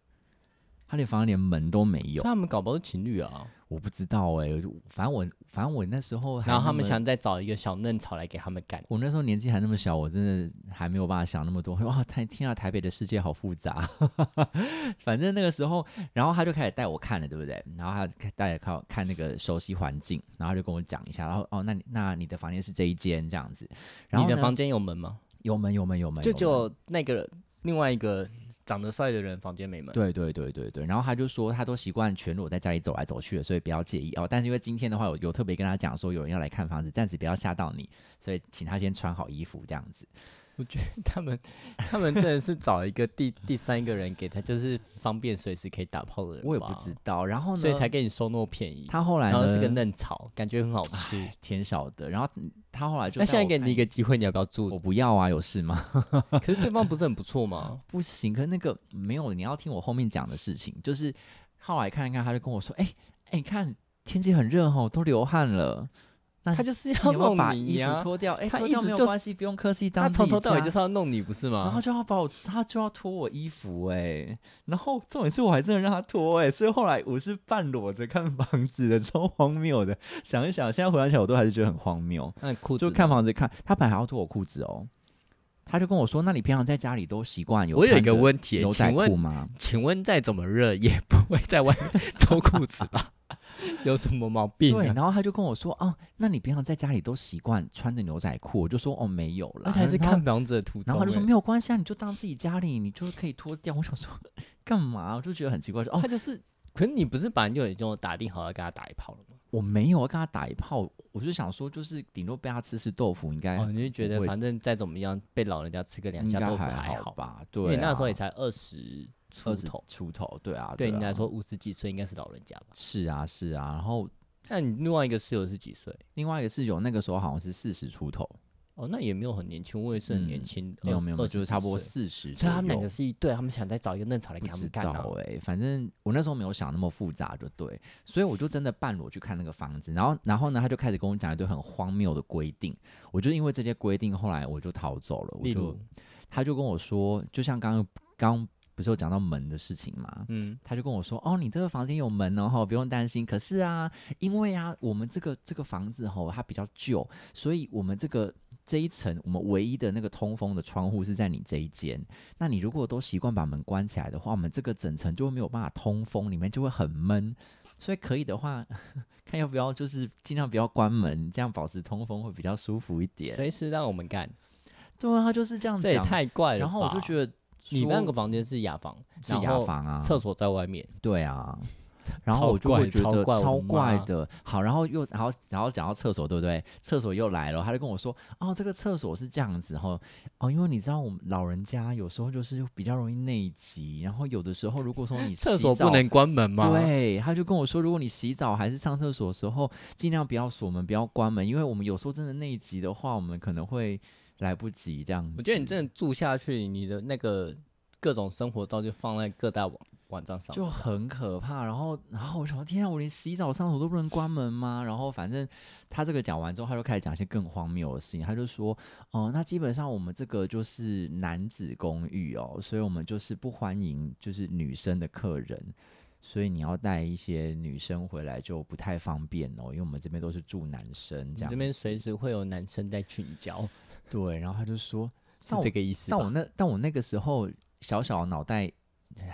他连房间连门都没有。他们搞不好是情侣啊。我不知道哎、就反正我反正我那时候还然后他们么想再找一个小嫩草来给他们干。我那时候年纪还那么小，我真的还没有办法想那么多。<laughs> 哇，台天啊，台北的世界好复杂。<laughs> 反正那个时候，然后他就开始带我看了，对不对？然后他带我看看那个熟悉环境，然后他就跟我讲一下，然后哦，那你那你的房间是这一间这样子。然后你的房间有门吗？有门有门有门，就有门就那个另外一个长得帅的人房间没门。对对对对对，然后他就说他都习惯全裸在家里走来走去的，所以不要介意哦。但是因为今天的话我有特别跟他讲说有人要来看房子，暂时不要吓到你，所以请他先穿好衣服这样子。我觉得他们他们真的是找一个第第三个人给他，就是方便随时可以打炮的人。我也不知，道，然后呢，所以才给你收那么便宜。他后来呢然后是个嫩草，感觉很好吃。甜少的，然后嗯他后来就那现在给你一个机会，你要不要住我？不要啊，有事吗？<laughs> 可是对方不是很不错吗？不行，可是那个没有，你要听我后面讲的事情，就是后来看一看，他就跟我说，哎、哎、你看天气很热吼，都流汗了，那他就是你要弄你衣服呀、脱掉？哎、他脱掉一直就是没有关系，不用客气，当他从头到尾就是要弄你，不是吗然后？就要把我，他就要脱我衣服哎、然后重点是我还真的让他脱哎、所以后来我是半裸着看房子的，超荒谬的。想一想，现在回想起来，我都还是觉得很荒谬。那裤子就看房子看，他本来还要脱我裤子哦，他就跟我说：“那你平常在家里都习惯有我有一个问题，牛仔裤请问，吗？请问再怎么热也不会在外面脱裤子吧？<laughs> 有什么毛病、对，啊？然后他就跟我说：啊，那你平常在家里都习惯穿着牛仔裤？我就说：哦，没有了，而且还是看房子的途中、然后他就说欸没有关系啊，你就当自己家里，你就可以脱掉。我想说 <laughs> 干嘛？我就觉得很奇怪，说哦他，就是，可是你不是本来就已经打定好要给他打一炮了吗？我没有要跟他打一炮，我就想说，就是顶多被他吃吃豆腐，应该、哦，你就觉得反正再怎么样被老人家吃个两下豆腐还好？吧？对、啊，为那时候也才二十出头，出头，对啊，啊对你来说五十几岁应该是老人家吧？是啊是啊，然后那你另外一个室友是几岁？另外一个室友那个时候好像是四十出头，哦，那也没有很年轻，我也是很年嗯轻，没有没有，没有就是差不多四十。所以他们两个是一对，他们想再找一个嫩草来给他们干。哎、反正我那时候没有想那么复杂，就对，所以我就真的半裸去看那个房子，然后然后呢，他就开始跟我讲一堆很荒谬的规定，我就因为这些规定，后来我就逃走了。我就，他就跟我说，就像刚刚刚不是有讲到门的事情吗？嗯，他就跟我说：“哦，你这个房间有门哦，哈，不用担心。可是啊，因为啊，我们这个这个房子吼，它比较旧，所以我们这个这一层，我们唯一的那个通风的窗户是在你这一间。那你如果都习惯把门关起来的话，我们这个整层就会没有办法通风，里面就会很闷。所以可以的话，<laughs> 看要不要就是尽量不要关门，这样保持通风会比较舒服一点。随时让我们干，对啊，他就是这样这也。太怪了。然后我就觉得得你那个房间是雅房，是雅房啊，厕所在外面，对啊，然后我就会觉得超怪的。好，然后又然后然后讲到厕所，对不对？厕所又来了，他就跟我说：“哦，这个厕所是这样子哦，哦，因为你知道我们老人家有时候就是比较容易内急，然后有的时候如果说你 <laughs> 厕所不能关门吗？，对，他就跟我说，如果你洗澡还是上厕所的时候，尽量不要锁门，不要关门，因为我们有时候真的内急的话，我们可能会来不及这样子。我觉得你真的住下去，你的那个各种生活照就放在各大网网站上，就很可怕。然后，然后我想说，天啊，我连洗澡上厕所都不能关门吗？然后，反正他这个讲完之后，他就开始讲一些更荒谬的事情。他就说，哦、那基本上我们这个就是男子公寓哦，所以我们就是不欢迎就是女生的客人。所以你要带一些女生回来就不太方便哦，因为我们这边都是住男生这样。这边随时会有男生在群交，对，然后他就说，是这个意思吧？但我那但我那个时候小小的脑袋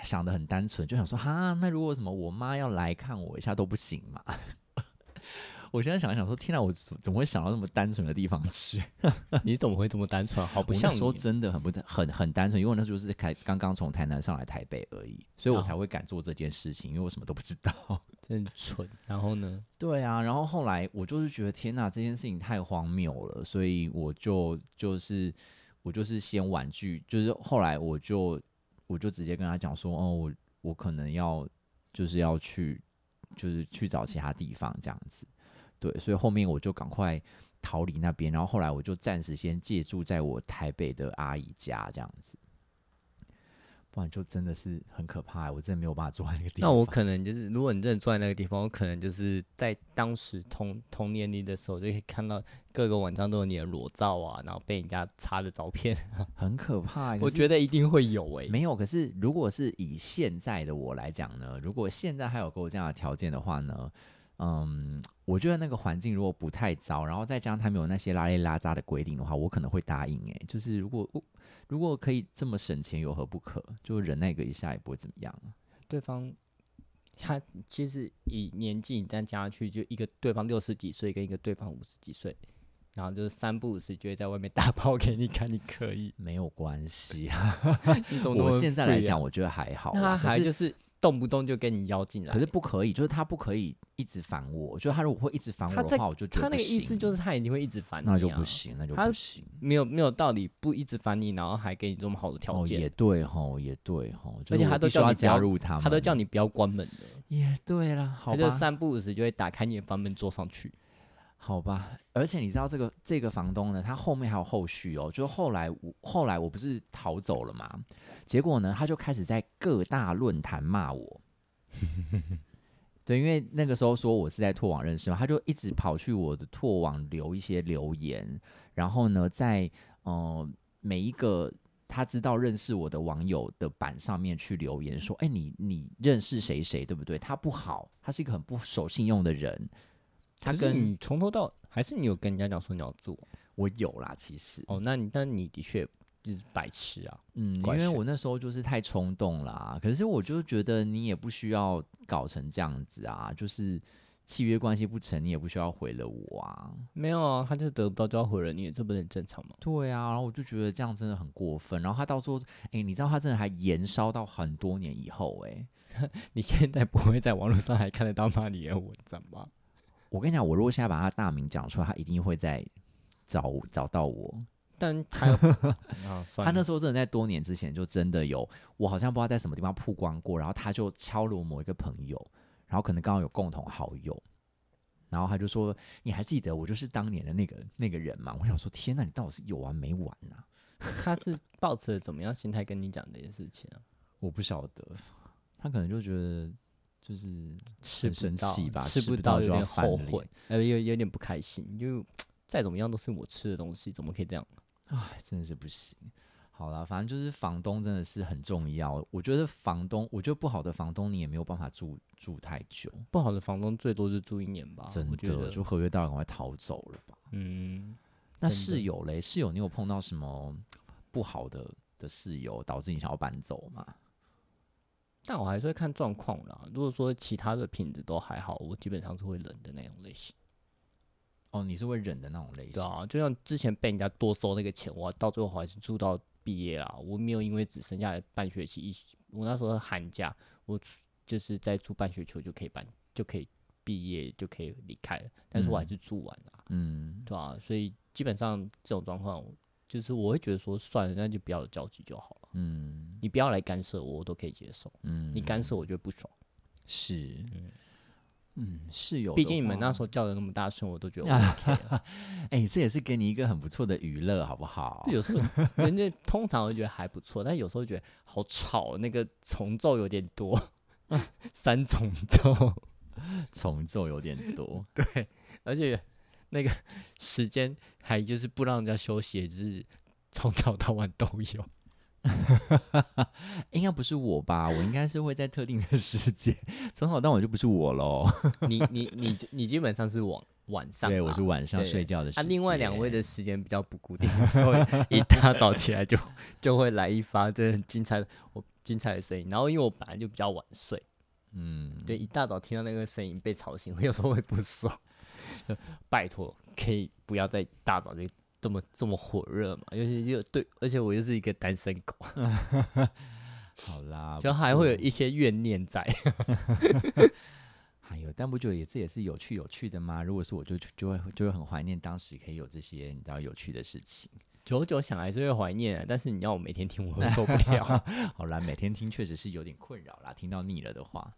想的很单纯，就想说哈，那如果什么我妈要来看我一下都不行嘛？<laughs> 我现在想一想说，天哪，我怎怎么会想到那么单纯的地方去？<laughs> 你怎么会这么单纯？好不我像你。那时候真的很不很很单纯，因为我那时候是开刚刚从台南上来台北而已，所以我哦才会敢做这件事情，因为我什么都不知道。<laughs> 真蠢。然后呢？对啊，然后后来我就是觉得天呐，这件事情太荒谬了，所以我就就是我就是先婉拒，就是后来我就我就直接跟他讲说，哦，我我可能要就是要去就是去找其他地方这样子，对，所以后面我就赶快逃离那边，然后后来我就暂时先借住在我台北的阿姨家这样子。不然就真的是很可怕，我真的没有办法坐在那个地方。那我可能就是，如果你真的坐在那个地方，我可能就是在当时同同年龄的时候，就可以看到各个网站都有你的裸照啊，然后被人家插的照片，<laughs> 很可怕。我。觉得一定会有诶、没有，可是如果是以现在的我来讲呢，如果现在还有给我这样的条件的话呢，嗯，我觉得那个环境如果不太糟，然后再加上他们有那些拉里拉扎的规定的话，我可能会答应。诶，就是如果如果可以这么省钱，有何不可？就忍耐个一下也不会怎么样。对方他其实以年纪你再加上去，就一个对方六十几岁，跟一个对方五十几岁，然后就是三不五时就会在外面打包给你看，你可以？<laughs> 没有关系，<laughs> 你怎么那么我现在来讲，我觉得还好啊。那他还就是动不动就跟你邀进来，可是不可以，就是他不可以一直烦我。就是他如果会一直烦我的话，我就觉得他那个意思就是他一定会一直烦你、啊，那就不行，那就他不行。没有没有道理不一直烦你，然后还给你这么好的条哦，件，也对吼，也对吼，而且他都叫你加入他，他都叫你不要关门的，也对啦，好他就吧，三不五时就会打开你的房门坐上去。好吧。而且你知道这个这个房东呢，他后面还有后续哦，就后来我后来我不是逃走了嘛，结果呢，他就开始在各大论坛骂我。对，因为那个时候说我是在拓网认识嘛，他就一直跑去我的拓网留一些留言，然后呢，在呃每一个他知道认识我的网友的版上面去留言说：“哎、你你认识谁谁对不对？他不好，他是一个很不守信用的人。”他跟你从头到还是你有跟人家讲说你要做我有啦，其实，哦，那你但你的确就是白痴啊，嗯，因为我那时候就是太冲动啦。可是我就觉得你也不需要搞成这样子啊，就是契约关系不成，你也不需要毁了我啊。没有啊，他就是得不到就要毁了你，这不是很正常吗？对啊，然后我就觉得这样真的很过分。然后他到时候，哎、你知道他真的还延烧到很多年以后、哎，<laughs> 你现在不会在网络上还看得到骂你的文章吧？我跟你讲，我如果现在把他大名讲出来，他一定会在找找到我。但 <laughs> 他他那时候真的在多年之前就真的有，我好像不知道在什么地方曝光过，然后他就敲了我某一个朋友，然后可能刚好有共同好友，然后他就说：“你还记得我就是当年的那个那个人吗？”我想说：“天哪，你到底是有完没完呐、<laughs> 他是抱持了怎么样心态跟你讲这件事情啊？我不晓得，他可能就觉得就是吃不到吧吃吃不到有点后悔，呃，有有点不开心，就再怎么样都是我吃的东西，怎么可以这样？唉，真的是不行。好了，反正就是房东真的是很重要。我觉得房东，我觉得不好的房东你也没有办法住住太久，不好的房东最多就住一年吧，真的就合约到了赶快逃走了吧。嗯，那室友嘞，室友你有碰到什么不好的的室友，导致你想要搬走吗？但我还是会看状况啦。如果说其他的品质都还好，我基本上是会忍的那种类型。哦，你是会忍的那种类型。对啊，就像之前被人家多收那个钱，我到最后还是住到毕业啦。我没有因为只剩下半学期一，我那时候寒假，我就是在住半学期就可以搬，就可以毕业，就可以离开了。但是我还是住完了，嗯，对啊，所以基本上这种状况，就是我会觉得说算了，那就不要有交集就好了。嗯你不要来干涉我，我都可以接受。嗯，你干涉我就会不爽。是，嗯嗯，室友，毕竟你们那时候叫的那么大声，我都觉得 <laughs> 我 OK 了。<laughs> 哎、这也是给你一个很不错的娱乐，好不好？有时候人家通常会觉得还不错，但有时候觉得好吵，那个重奏有点多，<laughs> 三重奏，重奏有点多，对而且那个 <laughs> 时间还就是不让人家休息，就是从早到晚都有。<laughs> 应该不是我吧？我应该是会在特定的时间，从早到晚就不是我喽。<laughs> 你你你你基本上是晚晚上对，我是晚上睡觉的时啊，另外两位的时间比较不固定，所以一大早起来就就会来一发这很精彩的我精彩的声音。然后因为我本来就比较晚睡，嗯，对，一大早听到那个声音被吵醒，我有时候会不爽。就 <laughs> 拜托，可以不要在大早就这么这么火热嘛？尤其就对，而且我又是一个单身狗，<laughs> 好啦，<laughs> 就还会有一些怨念在。还有，但不觉得也这也是有趣有趣的吗？如果是我就就会就会很怀念当时可以有这些你知道有趣的事情。久久想还是会怀念啊，但是你要我每天听，我会受不了。好啦，每天听确实是有点困扰啦，听到腻了的话。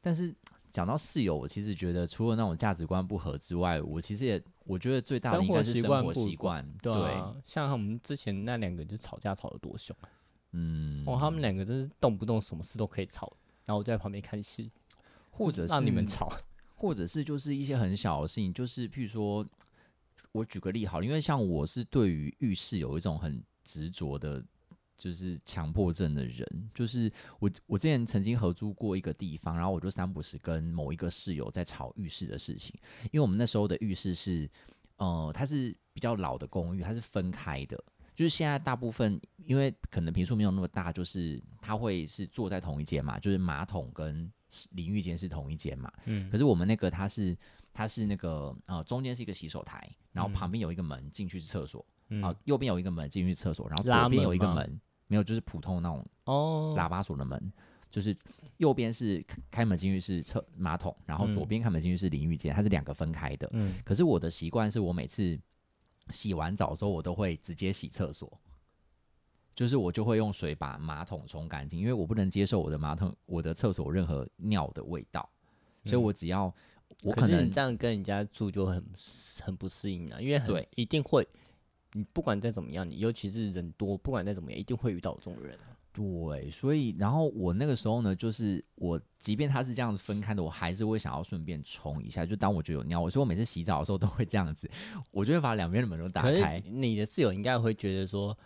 但是讲到室友，我其实觉得除了那种价值观不合之外，我其实也我觉得最大的生应该是生活习惯。对啊，像我们之前那两个就吵架吵得多凶，嗯，哦，他们两个真是动不动什么事都可以吵，然后我在旁边看戏，或者是 <laughs> 让你们吵。<laughs> 或者是就是一些很小的事情，就是譬如说，我举个例好了，因为像我是对于浴室有一种很执着的，就是强迫症的人，就是我我之前曾经合租过一个地方，然后我就三不时跟某一个室友在吵浴室的事情，因为我们那时候的浴室是，呃，它是比较老的公寓，它是分开的。就是现在大部分，因为可能平数没有那么大，就是它会是坐在同一间嘛，就是马桶跟淋浴间是同一间嘛。嗯可是我们那个它是它是那个呃中间是一个洗手台，然后嗯旁边有一个门进去是厕所，嗯啊、右边有一个门进去厕所，然后左边有一个门门，没有就是普通那种哦，喇叭锁的门，就是右边是开开门进去是厕马桶，然后左嗯边开门进去是淋浴间，它是两个分开的。嗯，可是我的习惯是我每次洗完澡之后，我都会直接洗厕所，就是我就会用水把马桶冲干净，因为我不能接受我的马桶、我的厕所任何尿的味道，所以我只要我可能可这样跟人家住就很很不适应啊，因为很对。一定会，你不管再怎么样，你尤其是人多，不管再怎么样，一定会遇到这种人啊。对，所以然后我那个时候呢，就是我即便他是这样子分开的，我还是会想要顺便冲一下，就当我觉得有尿我，所以我每次洗澡的时候都会这样子，我就会把两边的门都打开。你的室友应该会觉得说，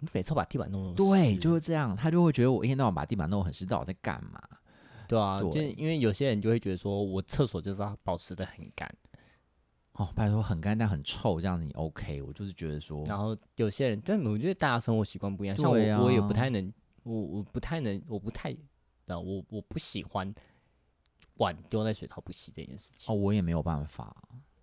你每次都把地板弄那么对，就是这样，他就会觉得我一天到晚把地板弄得很湿，到底在干嘛？对啊，就是因为有些人就会觉得说我厕所就是要保持的很干，哦，拜托，很干但很臭，这样子你 OK？我就是觉得说，然后有些人，但我觉得大家生活习惯不一样，像我对我也不啊太能，我我不太能，我不太，啊，我我不喜欢碗丢在水槽不洗这件事情。哦，我也没有办法。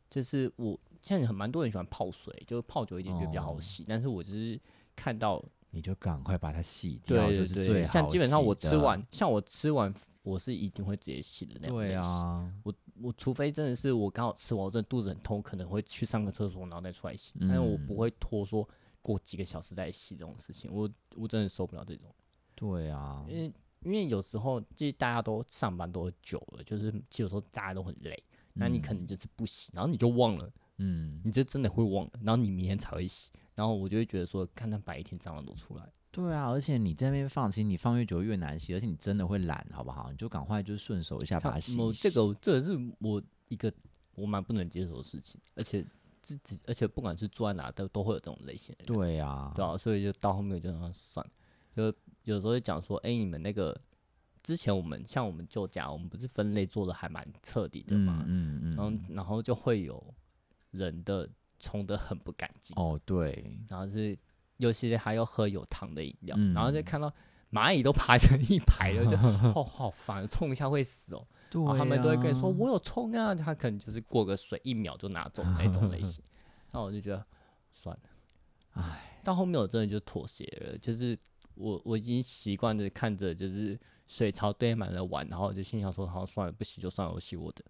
就是我像很蛮多人喜欢泡水，就是泡久一点就比较好哦洗。但是我就是看到，你就赶快把它洗掉，对对就是最对，好像基本上我吃完，像我吃完，我是一定会直接洗的那种对型。啊，我我除非真的是我刚好吃完，我真的肚子很痛，可能会去上个厕所，然后再出来洗。但是我不嗯会拖说过几个小时再洗这种事情，我我真的受不了这种。对啊，因为因为有时候就是大家都上班都久了，就是其实有时候大家都很累，那你可能就是不洗，然后你就忘了。嗯，你就真的会忘了，然后你明天才会洗，然后我就会觉得说，看它白天蟑螂都出来，对啊，而且你在那边放，其实你放越久越难洗，而且你真的会懒，好不好？你就赶快就顺手一下把它洗一洗。我这个这个是我一个我蛮不能接受的事情，而且自己而且不管是住在哪都都会有这种类型的人，对啊，对啊，所以就到后面就让它算了，就有时候会讲说，哎、你们那个之前我们像我们旧家，我们不是分类做的还蛮彻底的嘛，嗯嗯然后嗯，然后就会有人的冲的很不干净。哦对，然后是尤其是还要喝有糖的饮料，嗯然后就看到蚂蚁都爬成一排了，就 <laughs> 好好烦，冲一下会死哦。对、啊，然后他们都会跟你说我有冲啊，他可能就是过个水一秒就拿走那种类型。那我就觉得算了，<laughs> 唉，到后面我真的就妥协了，就是我我已经习惯着看着就是水槽堆满了碗，然后我就心想说好算了，不洗就算了，我洗我的。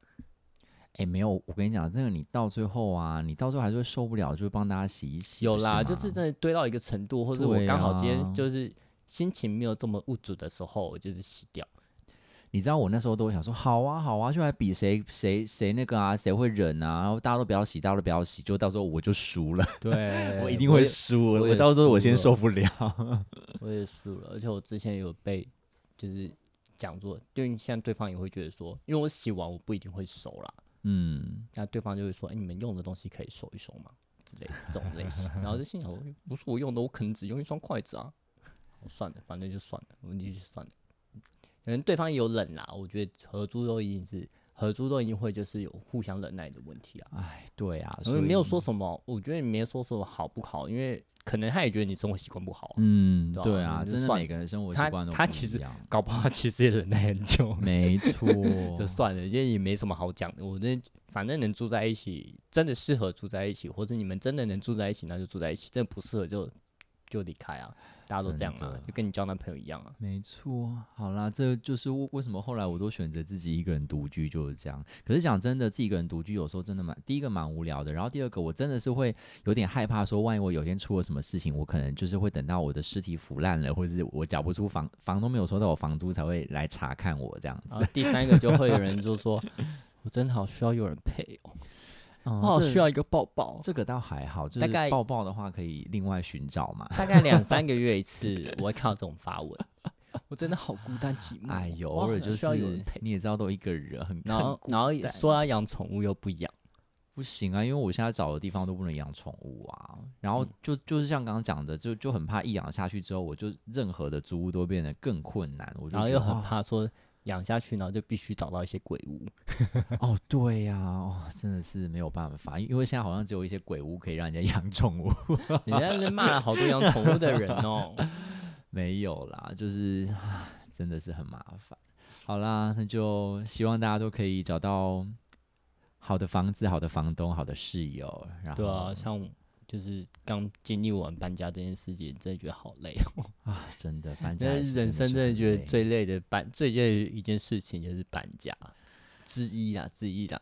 哎、没有，我跟你讲，这个你到最后啊，你到最后还是会受不了，就会帮大家洗一洗。有啦，吗就是真的堆到一个程度，或者我刚好今啊天就是心情没有这么物主的时候，我就是洗掉。你知道我那时候都会想说，好啊好啊，就来比谁谁谁那个啊，谁会忍啊，然后大家都不要洗，大家都不要洗，就到时候我就输了，对 <laughs> 我一定会输，我也我到时候我先受不了。<laughs> 我也输了，而且我之前有被就是讲说，因为现在对方也会觉得说，因为我洗完我不一定会收啦，嗯，那对方就会说，哎、你们用的东西可以收一收吗？之类的这种类型，<laughs> 然后就心想说，不是我用的，我可能只用一双筷子啊，哦算了，反正就算了，问题就算了。可能对方也有忍啦，我觉得合租都已经是合租都一定会就是有互相忍耐的问题啊。哎，对啊，所以没有说什么，我觉得也没有说什么好不好，因为可能他也觉得你生活习惯不好啊、嗯，对啊真的每个人生活习他惯都不他其实搞不好他其实也忍耐很久了，没错，<laughs> 就算了，因为也没什么好讲的。我觉得反正能住在一起，真的适合住在一起，或者你们真的能住在一起，那就住在一起；真的不适合就就离开啊。大家都这样啊就跟你交男朋友一样啊。没错，好啦，这就是为为什么后来我都选择自己一个人独居，就是这样。可是讲真的，自己一个人独居有时候真的蛮，第一个蛮无聊的，然后第二个我真的是会有点害怕，说万一我有一天出了什么事情，我可能就是会等到我的尸体腐烂了，或者是我缴不出房房东没有收到我房租才会来查看我这样子。第三个就会有人就说，<laughs> 我真的好需要有人陪哦，我哦好需要一个抱抱。这个倒还好，就是大概抱抱的话可以另外寻找嘛。<laughs> 大概两三个月一次，<laughs> 我会看到这种发文。<laughs> 我真的好孤单寂寞哦，哎呦，偶尔就需要有是人陪。你也知道，都一个人很然后很，然后单说要养宠物又不养，不行啊，因为我现在找的地方都不能养宠物啊，然后嗯就就是像刚刚讲的，就就很怕一养下去之后，我就任何的租屋都变得更困难，我就然后又很怕说养下去，然后就必须找到一些鬼屋。<laughs> <laughs> 哦，对呀、哦，真的是没有办法，因为现在好像只有一些鬼屋可以让人家养宠物，人家是骂了好多养宠物的人哦。<laughs> 没有啦，就是真的是很麻烦。好啦，那就希望大家都可以找到好的房子、好的房东、好的室友，然后对啊，像就是刚经历完搬家这件事情，真的觉得好累哦。啊，真的 <laughs> 搬家人生真的觉得最累的搬最累的一件事情就是搬家之一啦，之一啦。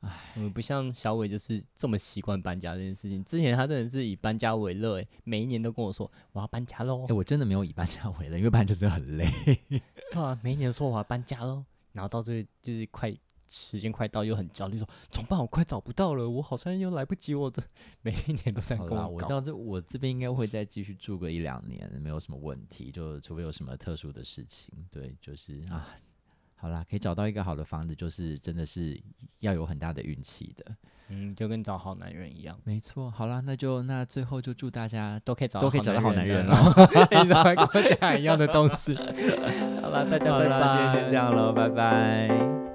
唉，我们不像小伟，就是这么习惯搬家这件事情。之前他真的是以搬家为乐，哎，每一年都跟我说我要搬家喽哎、，我真的没有以搬家为乐，因为搬家真的很累。<laughs> 啊，每一年说我要搬家喽，然后到最后就是快时间快到，又很焦虑，说怎么办？我快找不到了，我好像又来不及我这。<laughs> 每一年都在跟我搞。我到这我这边应该会再继续住个一两年，没有什么问题，就除非有什么特殊的事情。对，就是啊，好啦，可以找到一个好的房子，就是真的是要有很大的运气的。嗯，就跟找好男人一样，没错，好啦，那就那最后就祝大家都可以找都可以找到好男人了。<laughs> 一直在跟我讲一样的东西。<laughs> 好啦，大家拜拜。今天先这样喽，拜拜。